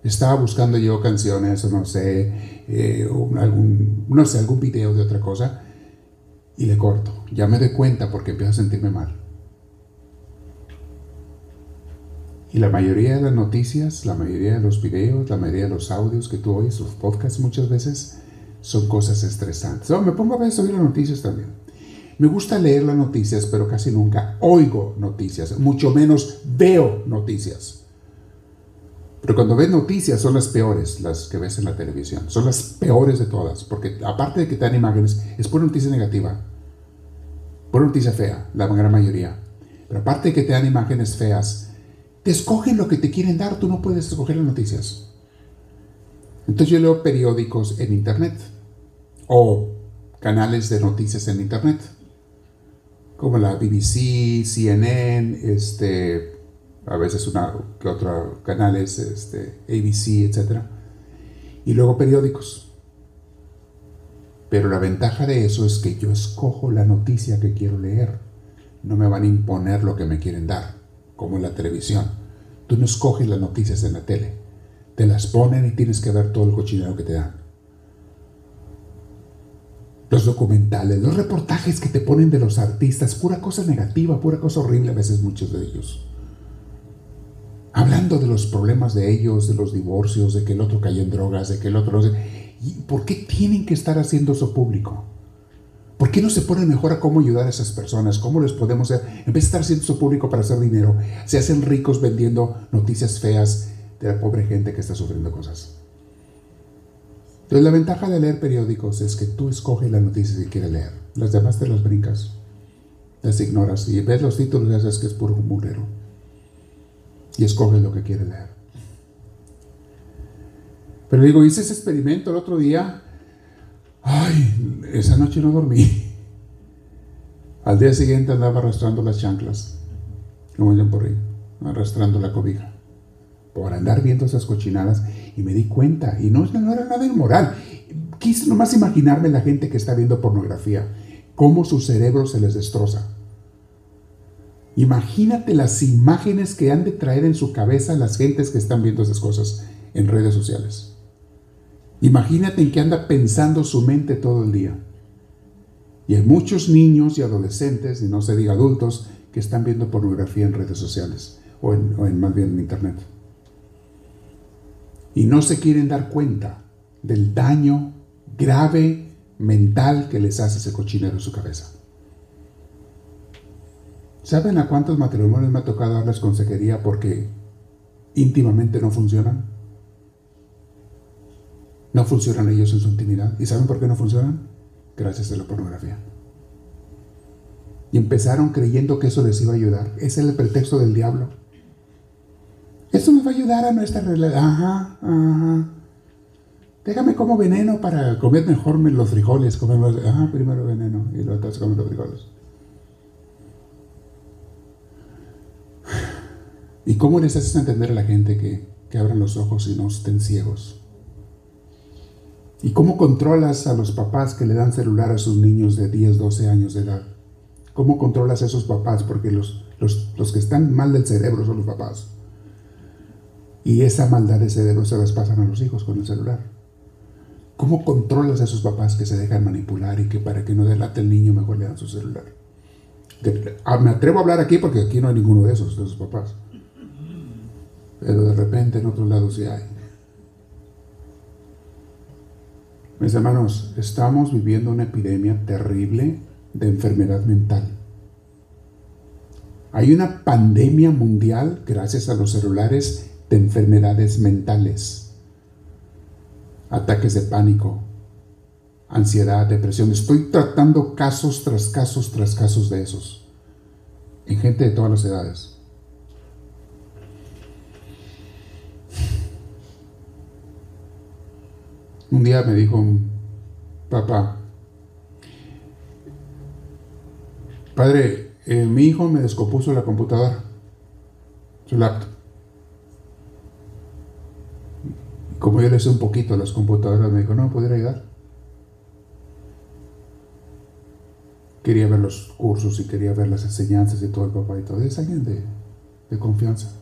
Estaba buscando yo canciones, o no sé, eh, algún, no sé, algún video de otra cosa, y le corto. Ya me doy cuenta porque empiezo a sentirme mal. Y la mayoría de las noticias, la mayoría de los videos, la mayoría de los audios que tú oyes, los podcasts muchas veces, son cosas estresantes. me pongo a veces a oír las noticias también. Me gusta leer las noticias, pero casi nunca oigo noticias, mucho menos veo noticias. Pero cuando ves noticias son las peores, las que ves en la televisión. Son las peores de todas, porque aparte de que te dan imágenes, es pura noticia negativa. Pura noticia fea, la gran mayoría. Pero aparte de que te dan imágenes feas, te escogen lo que te quieren dar, tú no puedes escoger las noticias. Entonces yo leo periódicos en internet o canales de noticias en internet, como la BBC, CNN, este, a veces una que otra canales, este, ABC, etc. Y luego periódicos. Pero la ventaja de eso es que yo escojo la noticia que quiero leer. No me van a imponer lo que me quieren dar como en la televisión. Tú no escoges las noticias en la tele. Te las ponen y tienes que ver todo el cochinero que te dan. Los documentales, los reportajes que te ponen de los artistas, pura cosa negativa, pura cosa horrible a veces muchos de ellos. Hablando de los problemas de ellos, de los divorcios, de que el otro cayó en drogas, de que el otro... ¿Y por qué tienen que estar haciendo eso público? ¿Por qué no se pone mejor a cómo ayudar a esas personas? ¿Cómo les podemos hacer? En vez de estar haciendo su público para hacer dinero, se hacen ricos vendiendo noticias feas de la pobre gente que está sufriendo cosas. Entonces la ventaja de leer periódicos es que tú escoges las noticias que quieres leer. Las demás te las brincas. las ignoras y ves los títulos y sabes que es puro murero. Y escoges lo que quieres leer. Pero digo, hice ese experimento el otro día. Ay, esa noche no dormí. Al día siguiente andaba arrastrando las chanclas, como dicen por ahí, arrastrando la cobija, por andar viendo esas cochinadas y me di cuenta, y no, no era nada inmoral. Quise nomás imaginarme la gente que está viendo pornografía, cómo su cerebro se les destroza. Imagínate las imágenes que han de traer en su cabeza las gentes que están viendo esas cosas en redes sociales. Imagínate en qué anda pensando su mente todo el día. Y hay muchos niños y adolescentes, y no se diga adultos, que están viendo pornografía en redes sociales o en, más bien en internet. Y no se quieren dar cuenta del daño grave mental que les hace ese cochinero en su cabeza. ¿Saben a cuántos matrimonios me ha tocado darles consejería porque íntimamente no funcionan? No funcionan ellos en su intimidad. ¿Y saben por qué no funcionan? Gracias a la pornografía. Y empezaron creyendo que eso les iba a ayudar. Ese es el pretexto del diablo. Esto nos va a ayudar a nuestra realidad. Ajá, ajá. Déjame como veneno para comer mejor los frijoles. Comer ajá, primero veneno y luego comer los frijoles. ¿Y cómo les haces entender a la gente que, que abran los ojos y no estén ciegos? ¿Y cómo controlas a los papás que le dan celular a sus niños de 10, 12 años de edad? ¿Cómo controlas a esos papás? Porque los, los, que están mal del cerebro son los papás. Y esa maldad de cerebro se las pasan a los hijos con el celular. ¿Cómo controlas a esos papás que se dejan manipular y que para que no delate el niño mejor le dan su celular? Ah, me atrevo a hablar aquí porque aquí no hay ninguno de esos, de esos papás. Pero de repente en otros lados sí hay. Mis hermanos, estamos viviendo una epidemia terrible de enfermedad mental. Hay una pandemia mundial, gracias a los celulares, de enfermedades mentales. Ataques de pánico, ansiedad, depresión. Estoy tratando casos tras casos tras casos de esos. En gente de todas las edades. Un día me dijo, papá, padre, eh, mi hijo me descompuso la computadora, su laptop. Como yo le sé un poquito a las computadoras, me dijo, no, ¿podría ayudar? Quería ver los cursos y quería ver las enseñanzas y todo el papá y todo. Es alguien de, de confianza.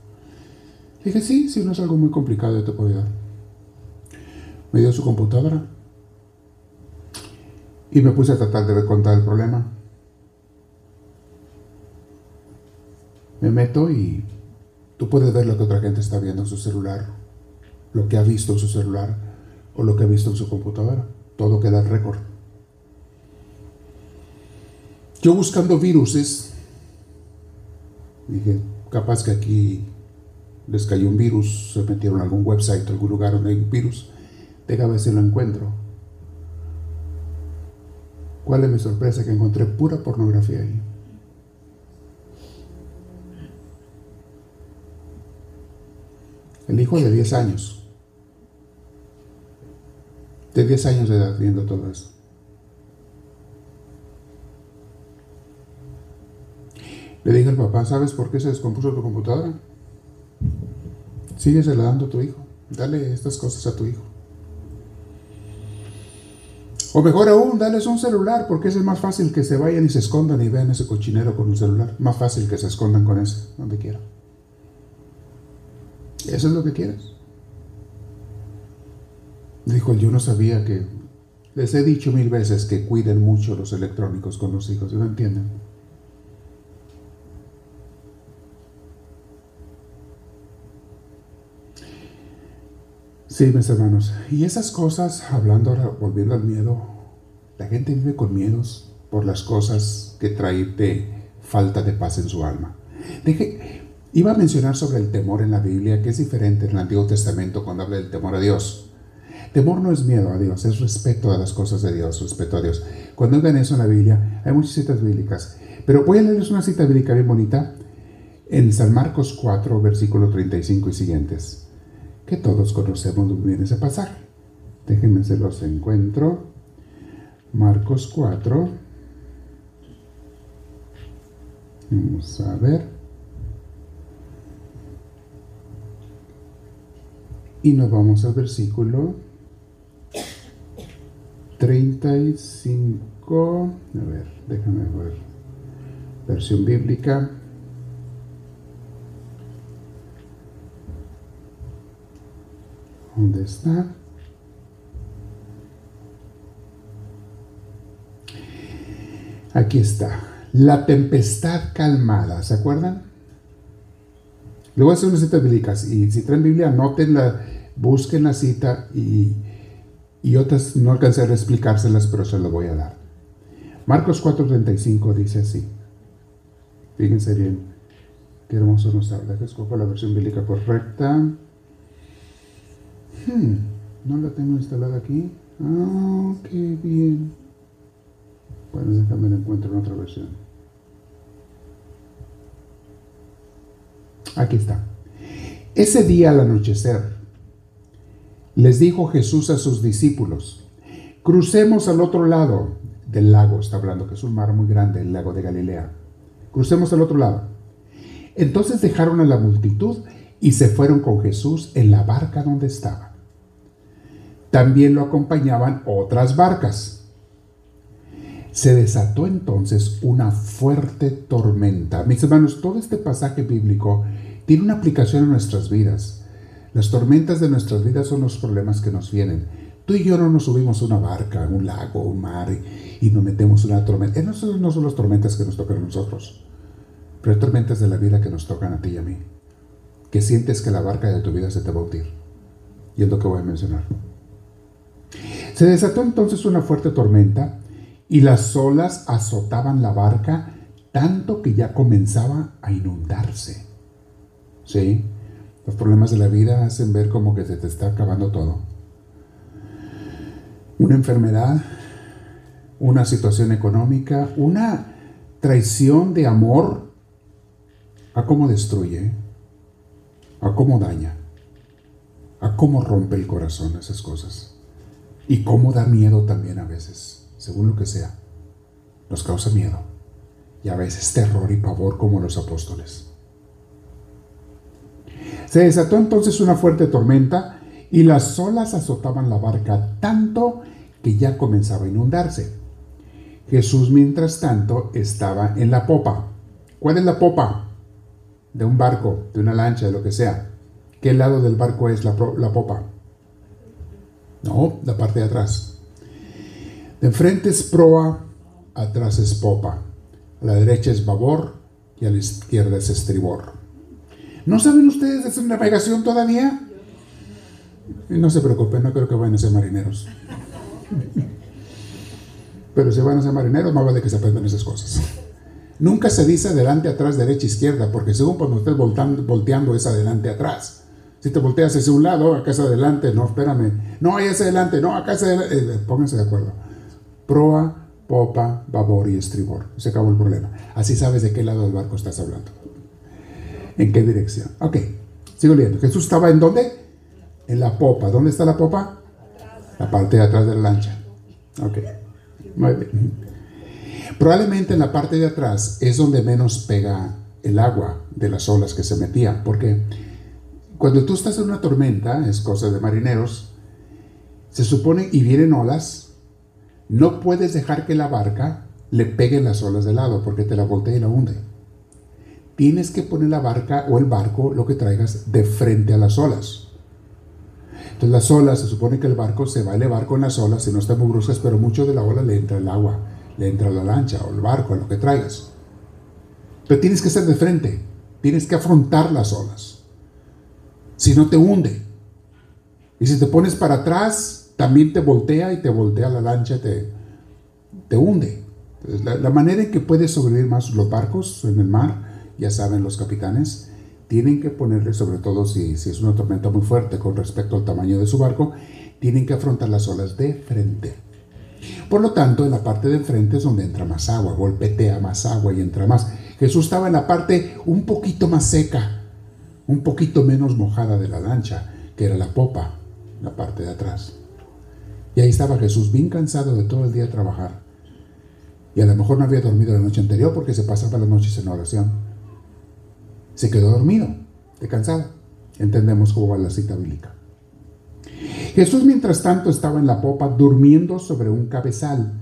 Dije, sí, si no es algo muy complicado, yo te puedo ayudar me dio su computadora y me puse a tratar de contar el problema. Me meto y tú puedes ver lo que otra gente está viendo en su celular, lo que ha visto en su celular o lo que ha visto en su computadora. Todo queda en récord. Yo buscando viruses, dije, capaz que aquí les cayó un virus, se metieron a algún website, algún lugar donde hay un virus Deja ver si lo encuentro. ¿Cuál es mi sorpresa? Que encontré pura pornografía ahí. El hijo de 10 años. De 10 años de edad viendo todo esto. Le dije al papá, ¿sabes por qué se descompuso tu computadora? Síguese dando a tu hijo. Dale estas cosas a tu hijo. O mejor aún, dales un celular, porque es más fácil que se vayan y se escondan y vean ese cochinero con un celular. Más fácil que se escondan con ese, donde quiera. ¿Eso es lo que quieres? Dijo, yo no sabía que... Les he dicho mil veces que cuiden mucho los electrónicos con los hijos, ¿no entienden? Sí, mis hermanos. Y esas cosas, hablando ahora, volviendo al miedo, la gente vive con miedos por las cosas que traen de falta de paz en su alma. Deje, iba a mencionar sobre el temor en la Biblia, que es diferente en el Antiguo Testamento cuando habla del temor a Dios. Temor no es miedo a Dios, es respeto a las cosas de Dios, respeto a Dios. Cuando ven eso en la Biblia, hay muchas citas bíblicas. Pero voy a leerles una cita bíblica bien bonita en San Marcos 4, versículo 35 y siguientes, que todos conocemos muy bien ese pasaje. Déjenme se los encuentro. Marcos 4. Vamos a ver. Y nos vamos al versículo 35. A ver, déjame ver. Versión bíblica. ¿Dónde está? Aquí está. La tempestad calmada. ¿Se acuerdan? Le voy a hacer unas citas bíblicas. Y si traen Biblia, anótenla, busquen la cita y, y otras no alcancé a explicárselas, pero se las voy a dar. Marcos 4:35 dice así. Fíjense bien. Qué hermoso nos habla. Escojo la versión bíblica correcta. Hmm, no la tengo instalada aquí. Ah, qué bien. Bueno, déjame la encuentro en otra versión. Aquí está. Ese día al anochecer, les dijo Jesús a sus discípulos, crucemos al otro lado del lago, está hablando que es un mar muy grande, el lago de Galilea. Crucemos al otro lado. Entonces dejaron a la multitud y se fueron con Jesús en la barca donde estaba. También lo acompañaban otras barcas se desató entonces una fuerte tormenta. Mis hermanos, todo este pasaje bíblico tiene una aplicación en nuestras vidas. Las tormentas de nuestras vidas son los problemas que nos vienen. Tú y yo no nos subimos a una barca, a un lago, un mar y, nos metemos una tormenta. Esas no son las tormentas que nos tocan a nosotros, pero hay tormentas de la vida que nos tocan a ti y a mí. Que sientes que la barca de tu vida se te va a hundir. Y es lo que voy a mencionar. Se desató entonces una fuerte tormenta y las olas azotaban la barca tanto que ya comenzaba a inundarse. ¿Sí? Los problemas de la vida hacen ver como que se te está acabando todo. Una enfermedad, una situación económica, una traición de amor, a cómo destruye, a cómo daña, a cómo rompe el corazón esas cosas. Y cómo da miedo también a veces según lo que sea, nos causa miedo y a veces terror y pavor como los apóstoles. Se desató entonces una fuerte tormenta y las olas azotaban la barca tanto que ya comenzaba a inundarse. Jesús, mientras tanto, estaba en la popa. ¿Cuál es la popa? De un barco, de una lancha, de lo que sea. ¿Qué lado del barco es la, la popa? No, la parte de atrás. De enfrente es proa, atrás es popa. A la derecha es babor y a la izquierda es estribor. ¿No saben ustedes de esa navegación todavía? No se preocupen, no creo que vayan a ser marineros. Pero si van a ser marineros, más vale que se aprendan esas cosas. Nunca se dice adelante, atrás, derecha, izquierda, porque según cuando estés volteando, volteando es adelante, atrás. Si te volteas hacia un lado, acá es adelante, no, espérame. No, ahí es adelante, no, acá es adelante. Eh, pónganse de acuerdo proa, popa, babor y estribor. Se acabó el problema. Así sabes de qué lado del barco estás hablando. ¿En qué dirección? Ok, sigo leyendo. Jesús estaba en dónde? En la popa. ¿Dónde está la popa? La parte de atrás de la lancha. Ok, muy bien. Probablemente en la parte de atrás es donde menos pega el agua de las olas que se metían, porque cuando tú estás en una tormenta, es cosa de marineros, se supone y vienen olas, no puedes dejar que la barca le pegue las olas de lado porque te la voltea y la hunde. Tienes que poner la barca o el barco, lo que traigas, de frente a las olas. Entonces las olas, se supone que el barco se va a elevar con las olas, si no están muy bruscas, pero mucho de la ola le entra el agua, le entra la lancha o el barco, lo que traigas. Pero tienes que ser de frente, tienes que afrontar las olas. Si no te hunde. Y si te pones para atrás, también te voltea y te voltea la lancha, te, te hunde. la, manera en que puedes sobrevivir más los barcos en el mar, ya saben los capitanes, tienen que ponerle, sobre todo si, si es una tormenta muy fuerte con respecto al tamaño de su barco, tienen que afrontar las olas de frente. Por lo tanto, en la parte de enfrente es donde entra más agua, golpetea más agua y entra más. Jesús estaba en la parte un poquito más seca, un poquito menos mojada de la lancha, que era la popa, la parte de atrás. Y ahí estaba Jesús bien cansado de todo el día trabajar. Y a lo mejor no había dormido la noche anterior porque se pasaba las noches en oración. Se quedó dormido, de cansado. Entendemos cómo va la cita bíblica. Jesús mientras tanto estaba en la popa durmiendo sobre un cabezal.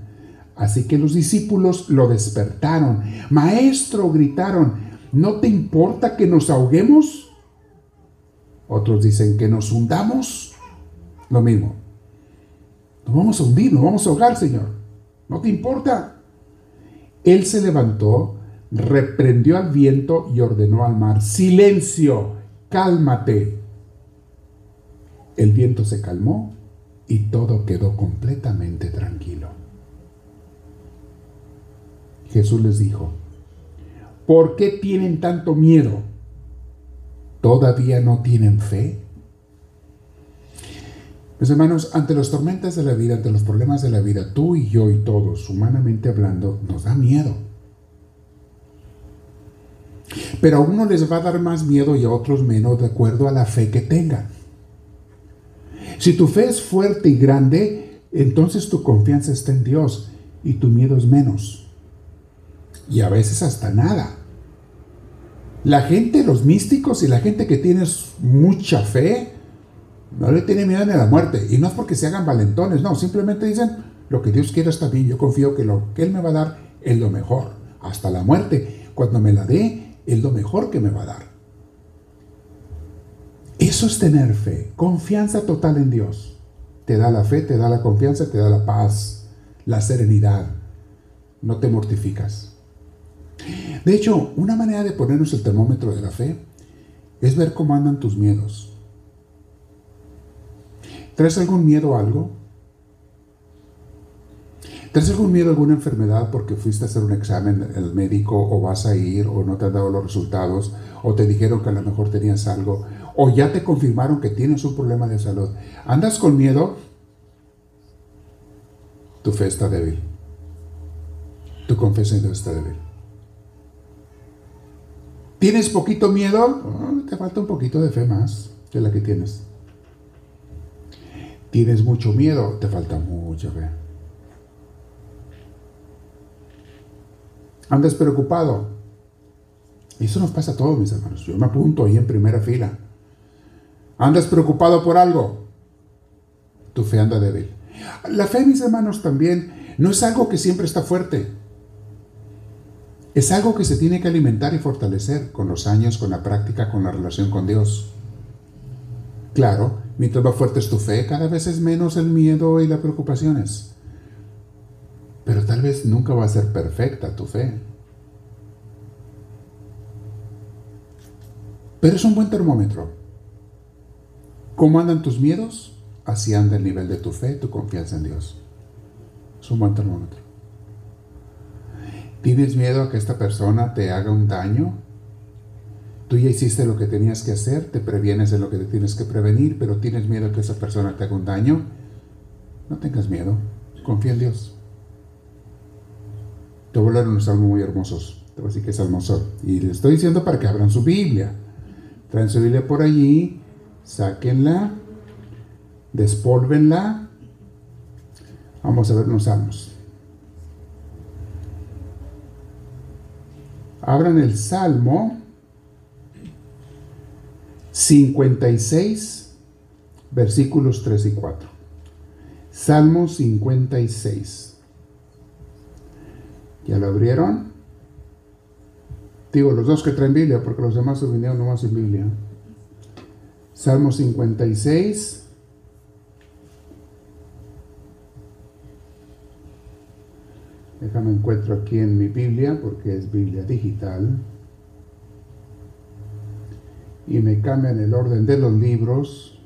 Así que los discípulos lo despertaron. Maestro, gritaron, ¿no te importa que nos ahoguemos? Otros dicen que nos hundamos. Lo mismo. Nos vamos a hundir, nos vamos a ahogar, Señor. ¿No te importa? Él se levantó, reprendió al viento y ordenó al mar, silencio, cálmate. El viento se calmó y todo quedó completamente tranquilo. Jesús les dijo, ¿por qué tienen tanto miedo? ¿Todavía no tienen fe? Mis hermanos, ante las tormentas de la vida, ante los problemas de la vida, tú y yo y todos, humanamente hablando, nos da miedo. Pero a uno les va a dar más miedo y a otros menos de acuerdo a la fe que tengan. Si tu fe es fuerte y grande, entonces tu confianza está en Dios y tu miedo es menos. Y a veces hasta nada. La gente, los místicos y la gente que tiene mucha fe, no le tiene miedo a la muerte. Y no es porque se hagan valentones, no, simplemente dicen, lo que Dios quiera está bien, yo confío que lo que Él me va a dar es lo mejor, hasta la muerte. Cuando me la dé, es lo mejor que me va a dar. Eso es tener fe, confianza total en Dios. Te da la fe, te da la confianza, te da la paz, la serenidad. No te mortificas. De hecho, una manera de ponernos el termómetro de la fe es ver cómo andan tus miedos. ¿Traes algún miedo a algo? ¿Traes algún miedo a alguna enfermedad porque fuiste a hacer un examen el médico o vas a ir o no te han dado los resultados o te dijeron que a lo mejor tenías algo o ya te confirmaron que tienes un problema de salud? ¿Andas con miedo? Tu fe está débil. Tu confesión está débil. ¿Tienes poquito miedo? Te falta un poquito de fe más que la que tienes. ¿Tienes mucho miedo? Te falta mucha fe. ¿Andas preocupado? Eso nos pasa a todos, mis hermanos. Yo me apunto ahí en primera fila. ¿Andas preocupado por algo? Tu fe anda débil. La fe, mis hermanos, también no es algo que siempre está fuerte. Es algo que se tiene que alimentar y fortalecer con los años, con la práctica, con la relación con Dios. Claro, mientras más fuerte es tu fe, cada vez es menos el miedo y las preocupaciones. Pero tal vez nunca va a ser perfecta tu fe. Pero es un buen termómetro. ¿Cómo andan tus miedos? Así anda el nivel de tu fe, tu confianza en Dios. Es un buen termómetro. ¿Tienes miedo a que esta persona te haga un daño? Tú ya hiciste lo que tenías que hacer, te previenes de lo que te tienes que prevenir, pero tienes miedo a que esa persona te haga un daño. No tengas miedo, confía en Dios. Te voy a leer unos salmos muy hermosos, te voy a decir que es hermoso. Y les estoy diciendo para que abran su Biblia. Traen su Biblia por allí, sáquenla, despólvenla. Vamos a ver unos salmos. Abran el salmo 56, versículos 3 y 4. Salmo 56. ¿Ya lo abrieron? Digo, los dos que traen Biblia, porque los demás se vinieron nomás en Biblia. Salmo 56. Déjame encuentro aquí en mi Biblia, porque es Biblia digital y me cambian el orden de los libros.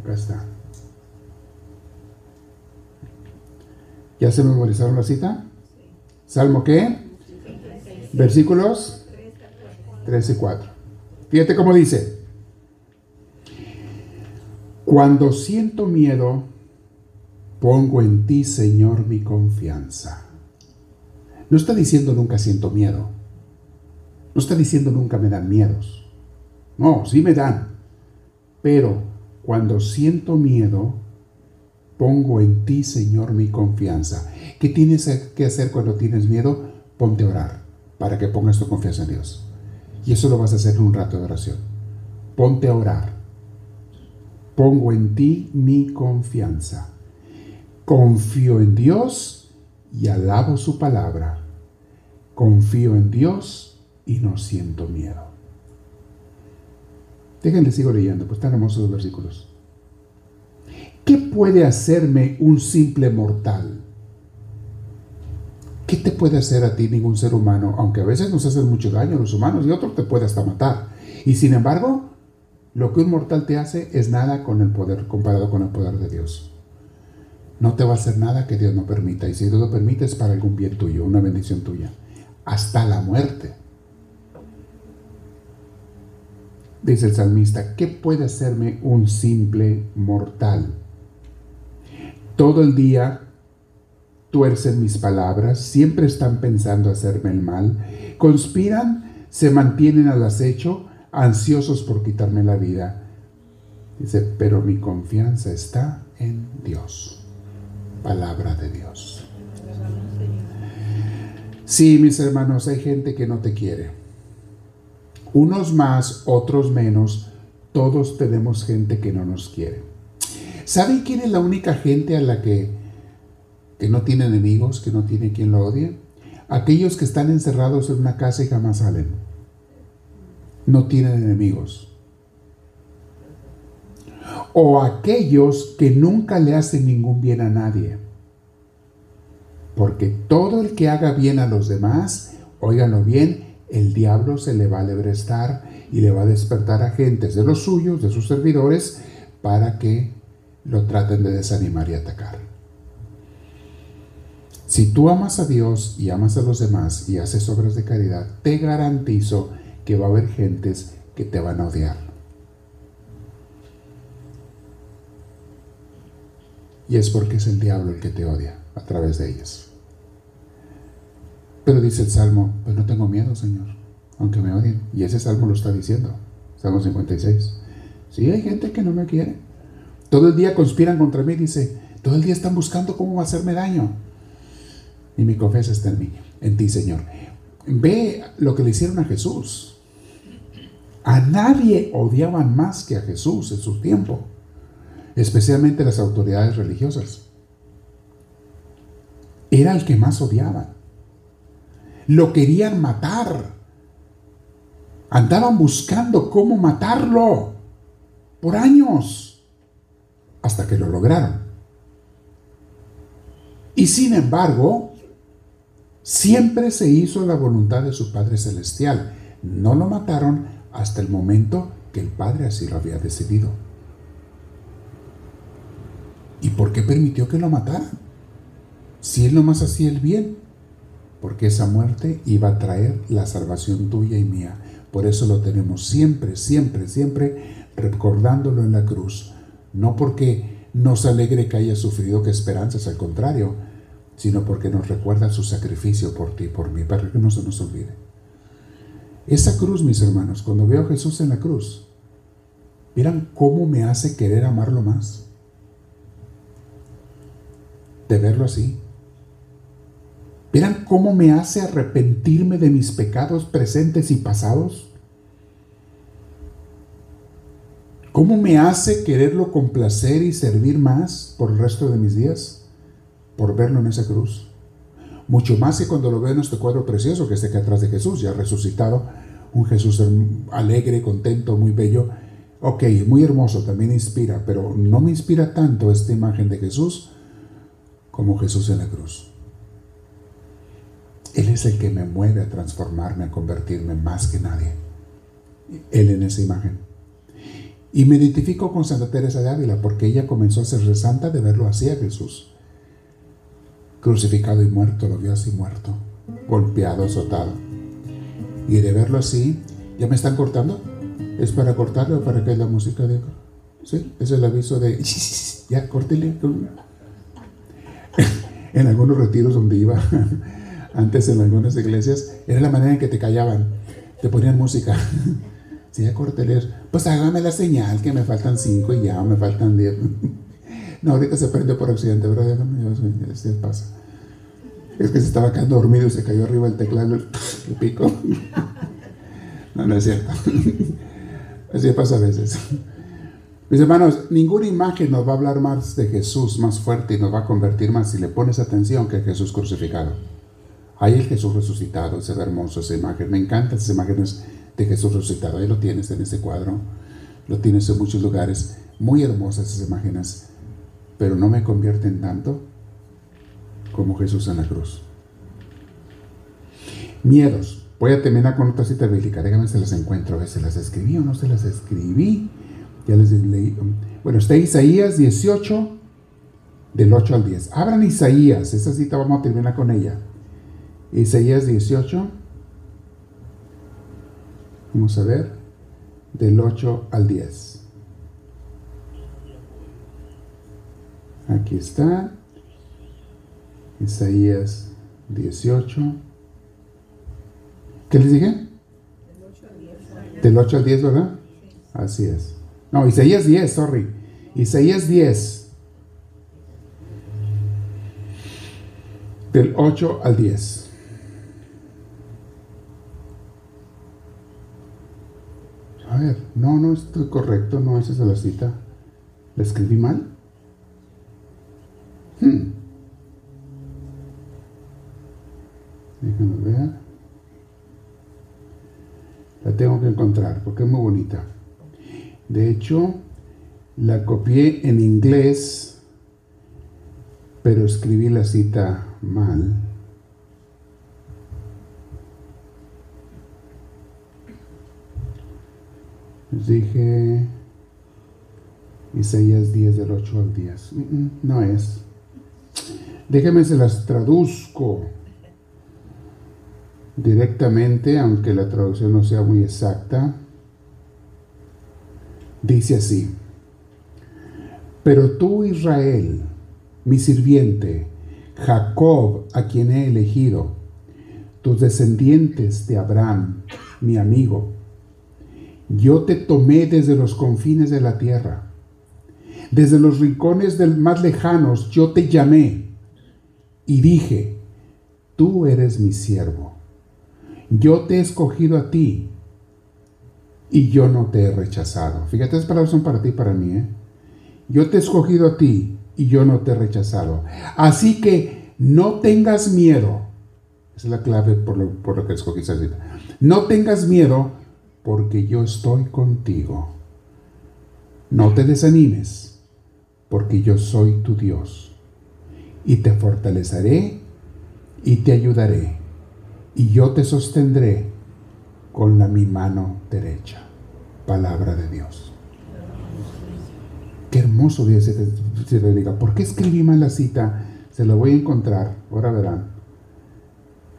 Acá está. ¿Ya se memorizaron la cita? ¿Salmo qué? Versículos 3 y 4. Fíjate cómo dice. Cuando siento miedo, pongo en ti, Señor, mi confianza. No está diciendo nunca siento miedo. No está diciendo nunca me dan miedos. No, sí me dan. Pero cuando siento miedo, pongo en ti, Señor, mi confianza. ¿Qué tienes que hacer cuando tienes miedo? Ponte a orar para que pongas tu confianza en Dios. Y eso lo vas a hacer en un rato de oración. Ponte a orar. Pongo en ti mi confianza. Confío en Dios y alabo su palabra. Confío en Dios y no siento miedo. Déjenle, sigo leyendo, pues están hermosos los versículos. ¿Qué puede hacerme un simple mortal? ¿Qué te puede hacer a ti ningún ser humano? Aunque a veces nos hacen mucho daño a los humanos y otro te puede hasta matar. Y sin embargo, lo que un mortal te hace es nada con el poder comparado con el poder de Dios. No te va a hacer nada que Dios no permita. Y si Dios lo permite es para algún bien tuyo, una bendición tuya. Hasta la muerte. Dice el salmista, ¿qué puede hacerme un simple mortal? Todo el día tuercen mis palabras, siempre están pensando hacerme el mal, conspiran, se mantienen al acecho, ansiosos por quitarme la vida. Dice, pero mi confianza está en Dios. Palabra de Dios. Sí, mis hermanos, hay gente que no te quiere. Unos más, otros menos, todos tenemos gente que no nos quiere. ¿Saben quién es la única gente a la que, que no tiene enemigos, que no tiene quien lo odie? Aquellos que están encerrados en una casa y jamás salen. No tienen enemigos. O aquellos que nunca le hacen ningún bien a nadie. Porque todo el que haga bien a los demás, óiganlo bien, el diablo se le va a lebrestar y le va a despertar agentes de los suyos, de sus servidores, para que lo traten de desanimar y atacar. Si tú amas a Dios y amas a los demás y haces obras de caridad, te garantizo que va a haber gentes que te van a odiar. Y es porque es el diablo el que te odia a través de ellos. Pero dice el Salmo, pues no tengo miedo, Señor, aunque me odien. Y ese Salmo lo está diciendo, Salmo 56. Sí, hay gente que no me quiere. Todo el día conspiran contra mí, dice, todo el día están buscando cómo hacerme daño. Y mi confianza está en mí, en ti, Señor. Ve lo que le hicieron a Jesús. A nadie odiaban más que a Jesús en su tiempo, especialmente las autoridades religiosas. Era el que más odiaban lo querían matar. Andaban buscando cómo matarlo por años, hasta que lo lograron. Y sin embargo, siempre se hizo la voluntad de su Padre Celestial. No lo mataron hasta el momento que el Padre así lo había decidido. ¿Y por qué permitió que lo mataran? Si él nomás hacía el bien porque esa muerte iba a traer la salvación tuya y mía. Por eso lo tenemos siempre, siempre, siempre recordándolo en la cruz. No porque nos alegre que haya sufrido que esperanzas, al contrario, sino porque nos recuerda su sacrificio por ti por mí, para que no se nos olvide. Esa cruz, mis hermanos, cuando veo a Jesús en la cruz, miran cómo me hace querer amarlo más. De verlo así, ¿Verán cómo me hace arrepentirme de mis pecados presentes y pasados? ¿Cómo me hace quererlo complacer y servir más por el resto de mis días? Por verlo en esa cruz. Mucho más que cuando lo veo en este cuadro precioso que está aquí atrás de Jesús, ya resucitado, un Jesús alegre, contento, muy bello. Ok, muy hermoso, también inspira, pero no me inspira tanto esta imagen de Jesús como Jesús en la cruz. Él es el que me mueve a transformarme, a convertirme más que nadie. Él en esa imagen. Y me identifico con Santa Teresa de Ávila porque ella comenzó a ser santa de verlo así a Jesús. Crucificado y muerto, lo vio así muerto, golpeado, azotado. Y de verlo así, ¿ya me están cortando? ¿Es para cortarlo o para que la música de Sí, es el aviso de, ya, córtele. en algunos retiros donde iba, antes en algunas iglesias, era la manera en que te callaban, te ponían música. sí, ya, córtele. Pues hágame la señal que me faltan cinco y ya, me faltan diez. No, ahorita se prendió por accidente, ¿verdad? Ya, pasa. Es que se estaba quedando dormido y se cayó arriba el teclado, el pico. no, no es cierto. Así pasa a veces. Mis hermanos, ninguna imagen nos va a hablar más de Jesús más fuerte y nos va a convertir más si le pones atención que Jesús crucificado. Ahí el Jesús resucitado, se ve hermoso esa imagen. Me encantan esas imágenes de Jesús resucitado. Ahí lo tienes en ese cuadro. Lo tienes en muchos lugares. Muy hermosas esas imágenes. Pero no me convierten tanto como Jesús en la cruz. Miedos. Voy a terminar con otra cita bíblica. Déjame se las encuentro. A si las escribí o no se las escribí. Ya les leí. Bueno, está Isaías 18, del 8 al 10. Abran Isaías, esa cita vamos a terminar con ella. Isaías 18. Vamos a ver, del 8 al 10. Aquí está. Isaías 18. ¿Qué les dije? Del 8 al 10, ¿verdad? Así es. No, Isaías 10, sorry. Isaías 10. Del 8 al 10. A ver, no, no estoy correcto, no esa es la cita. ¿La escribí mal? Hmm. Déjame ver. La tengo que encontrar porque es muy bonita. De hecho, la copié en inglés, pero escribí la cita mal. Les dije Isaías 10 del 8 al 10. No es. Déjenme se las traduzco directamente, aunque la traducción no sea muy exacta. Dice así, pero tú Israel, mi sirviente, Jacob, a quien he elegido, tus descendientes de Abraham, mi amigo, yo te tomé desde los confines de la tierra, desde los rincones del más lejanos, yo te llamé y dije, tú eres mi siervo, yo te he escogido a ti y yo no te he rechazado. Fíjate, esas palabras son para ti y para mí. ¿eh? Yo te he escogido a ti y yo no te he rechazado. Así que no tengas miedo. Esa es la clave por lo, por lo que escogí esa cita. No tengas miedo porque yo estoy contigo. No te desanimes porque yo soy tu Dios. Y te fortaleceré y te ayudaré. Y yo te sostendré con la mi mano derecha. Palabra de Dios. Qué hermoso día se te diga. ¿Por qué escribí mal la cita? Se lo voy a encontrar. Ahora verán.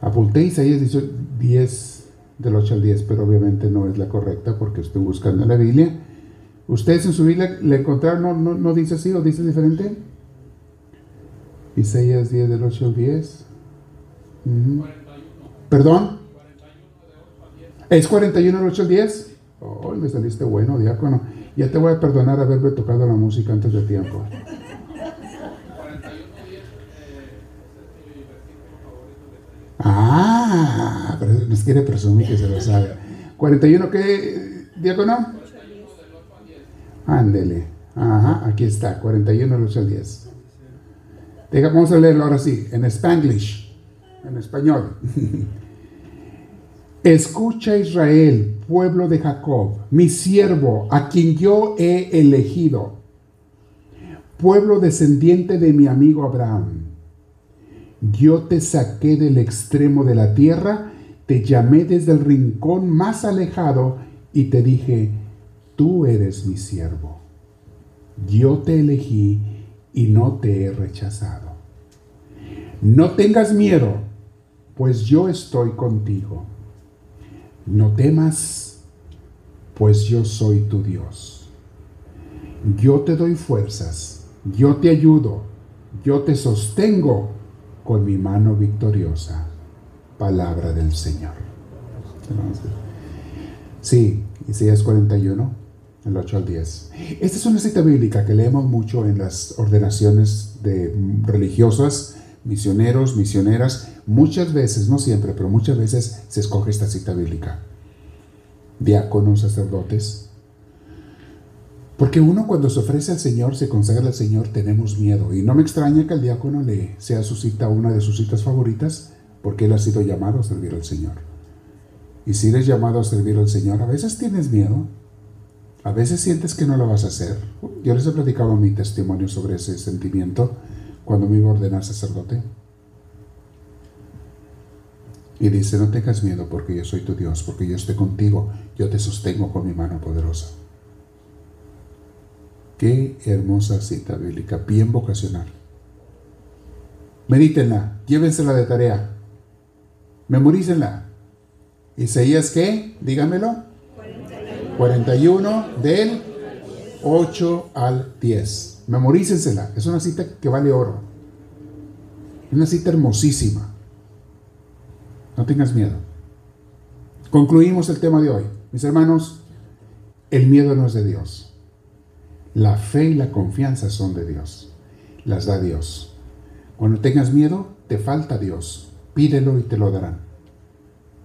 Apunté Isaías 10 del 8 al 10, pero obviamente no es la correcta porque estoy buscando en la Biblia. ¿Ustedes en su Biblia le encontraron? ¿No, no, dice así o dice diferente? Isaías 10 del 8 al 10. ¿Perdón? ¿Es 41 el 8 al 10? Oh, me saliste bueno, diácono. Ya te voy a perdonar haberme tocado la música antes de tiempo. Ah, pero nos quiere presumir que se lo sabe. ¿41 qué, diácono? Ándele. Ajá, aquí está, 41 el 8 al 10. vamos a leerlo ahora sí, en Spanglish, en español. Escucha Israel, pueblo de Jacob, mi siervo, a quien yo he elegido, pueblo descendiente de mi amigo Abraham. Yo te saqué del extremo de la tierra, te llamé desde el rincón más alejado y te dije, tú eres mi siervo. Yo te elegí y no te he rechazado. No tengas miedo, pues yo estoy contigo no temas, pues yo soy tu Dios. yo te doy fuerzas, yo te ayudo, yo te sostengo con mi mano victoriosa. Palabra del Señor. Sí, Isaías 41, el 8 al 10. Esta es una cita bíblica que leemos mucho en las ordenaciones de religiosas, misioneros, misioneras. Muchas veces, no siempre, pero muchas veces se escoge esta cita bíblica. Diáconos, sacerdotes. Porque uno cuando se ofrece al Señor, se consagra al Señor, tenemos miedo. Y no me extraña que al diácono le sea su cita una de sus citas favoritas, porque él ha sido llamado a servir al Señor. Y si eres llamado a servir al Señor, a veces tienes miedo, a veces sientes que no lo vas a hacer. Yo les he platicado mi testimonio sobre ese sentimiento cuando me iba a ordenar sacerdote. Y dice, no tengas miedo porque yo soy tu Dios, porque yo estoy contigo, yo te sostengo con mi mano poderosa. Qué hermosa cita bíblica, bien vocacional. Medítenla, llévensela de tarea, memorícenla. Isaías, ¿qué? Dígamelo. 41 del 8 al 10. Memorícensela. Es una cita que vale oro. Una cita hermosísima. No tengas miedo. Concluimos el tema de hoy. Mis hermanos, el miedo no es de Dios. La fe y la confianza son de Dios. Las da Dios. Cuando tengas miedo, te falta Dios. Pídelo y te lo darán.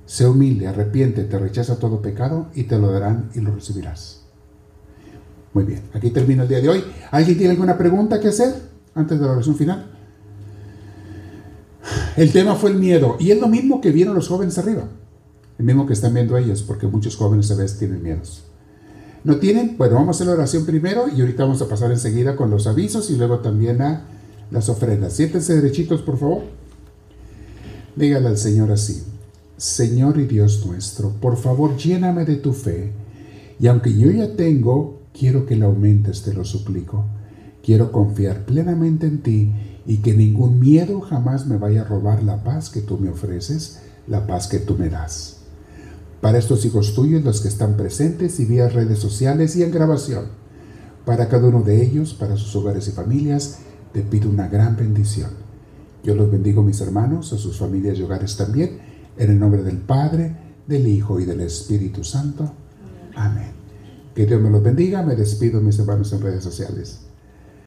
Sé humilde, arrepiente, te rechaza todo pecado y te lo darán y lo recibirás. Muy bien, aquí termina el día de hoy. ¿Alguien tiene alguna pregunta que hacer antes de la oración final? El tema fue el miedo y es lo mismo que vieron los jóvenes arriba, el mismo que están viendo ellos, porque muchos jóvenes a veces tienen miedos. ¿No tienen? Bueno, vamos a hacer la oración primero y ahorita vamos a pasar enseguida con los avisos y luego también a las ofrendas. Siéntense derechitos, por favor. Dígale al Señor así. Señor y Dios nuestro, por favor lléname de tu fe, y aunque yo ya tengo, quiero que la aumentes, te lo suplico. Quiero confiar plenamente en ti y que ningún miedo jamás me vaya a robar la paz que tú me ofreces, la paz que tú me das. Para estos hijos tuyos, los que están presentes y vía redes sociales y en grabación, para cada uno de ellos, para sus hogares y familias, te pido una gran bendición. Yo los bendigo, mis hermanos, a sus familias y hogares también en el nombre del Padre, del Hijo y del Espíritu Santo. Amén. Que Dios me los bendiga. Me despido, mis hermanos, en redes sociales.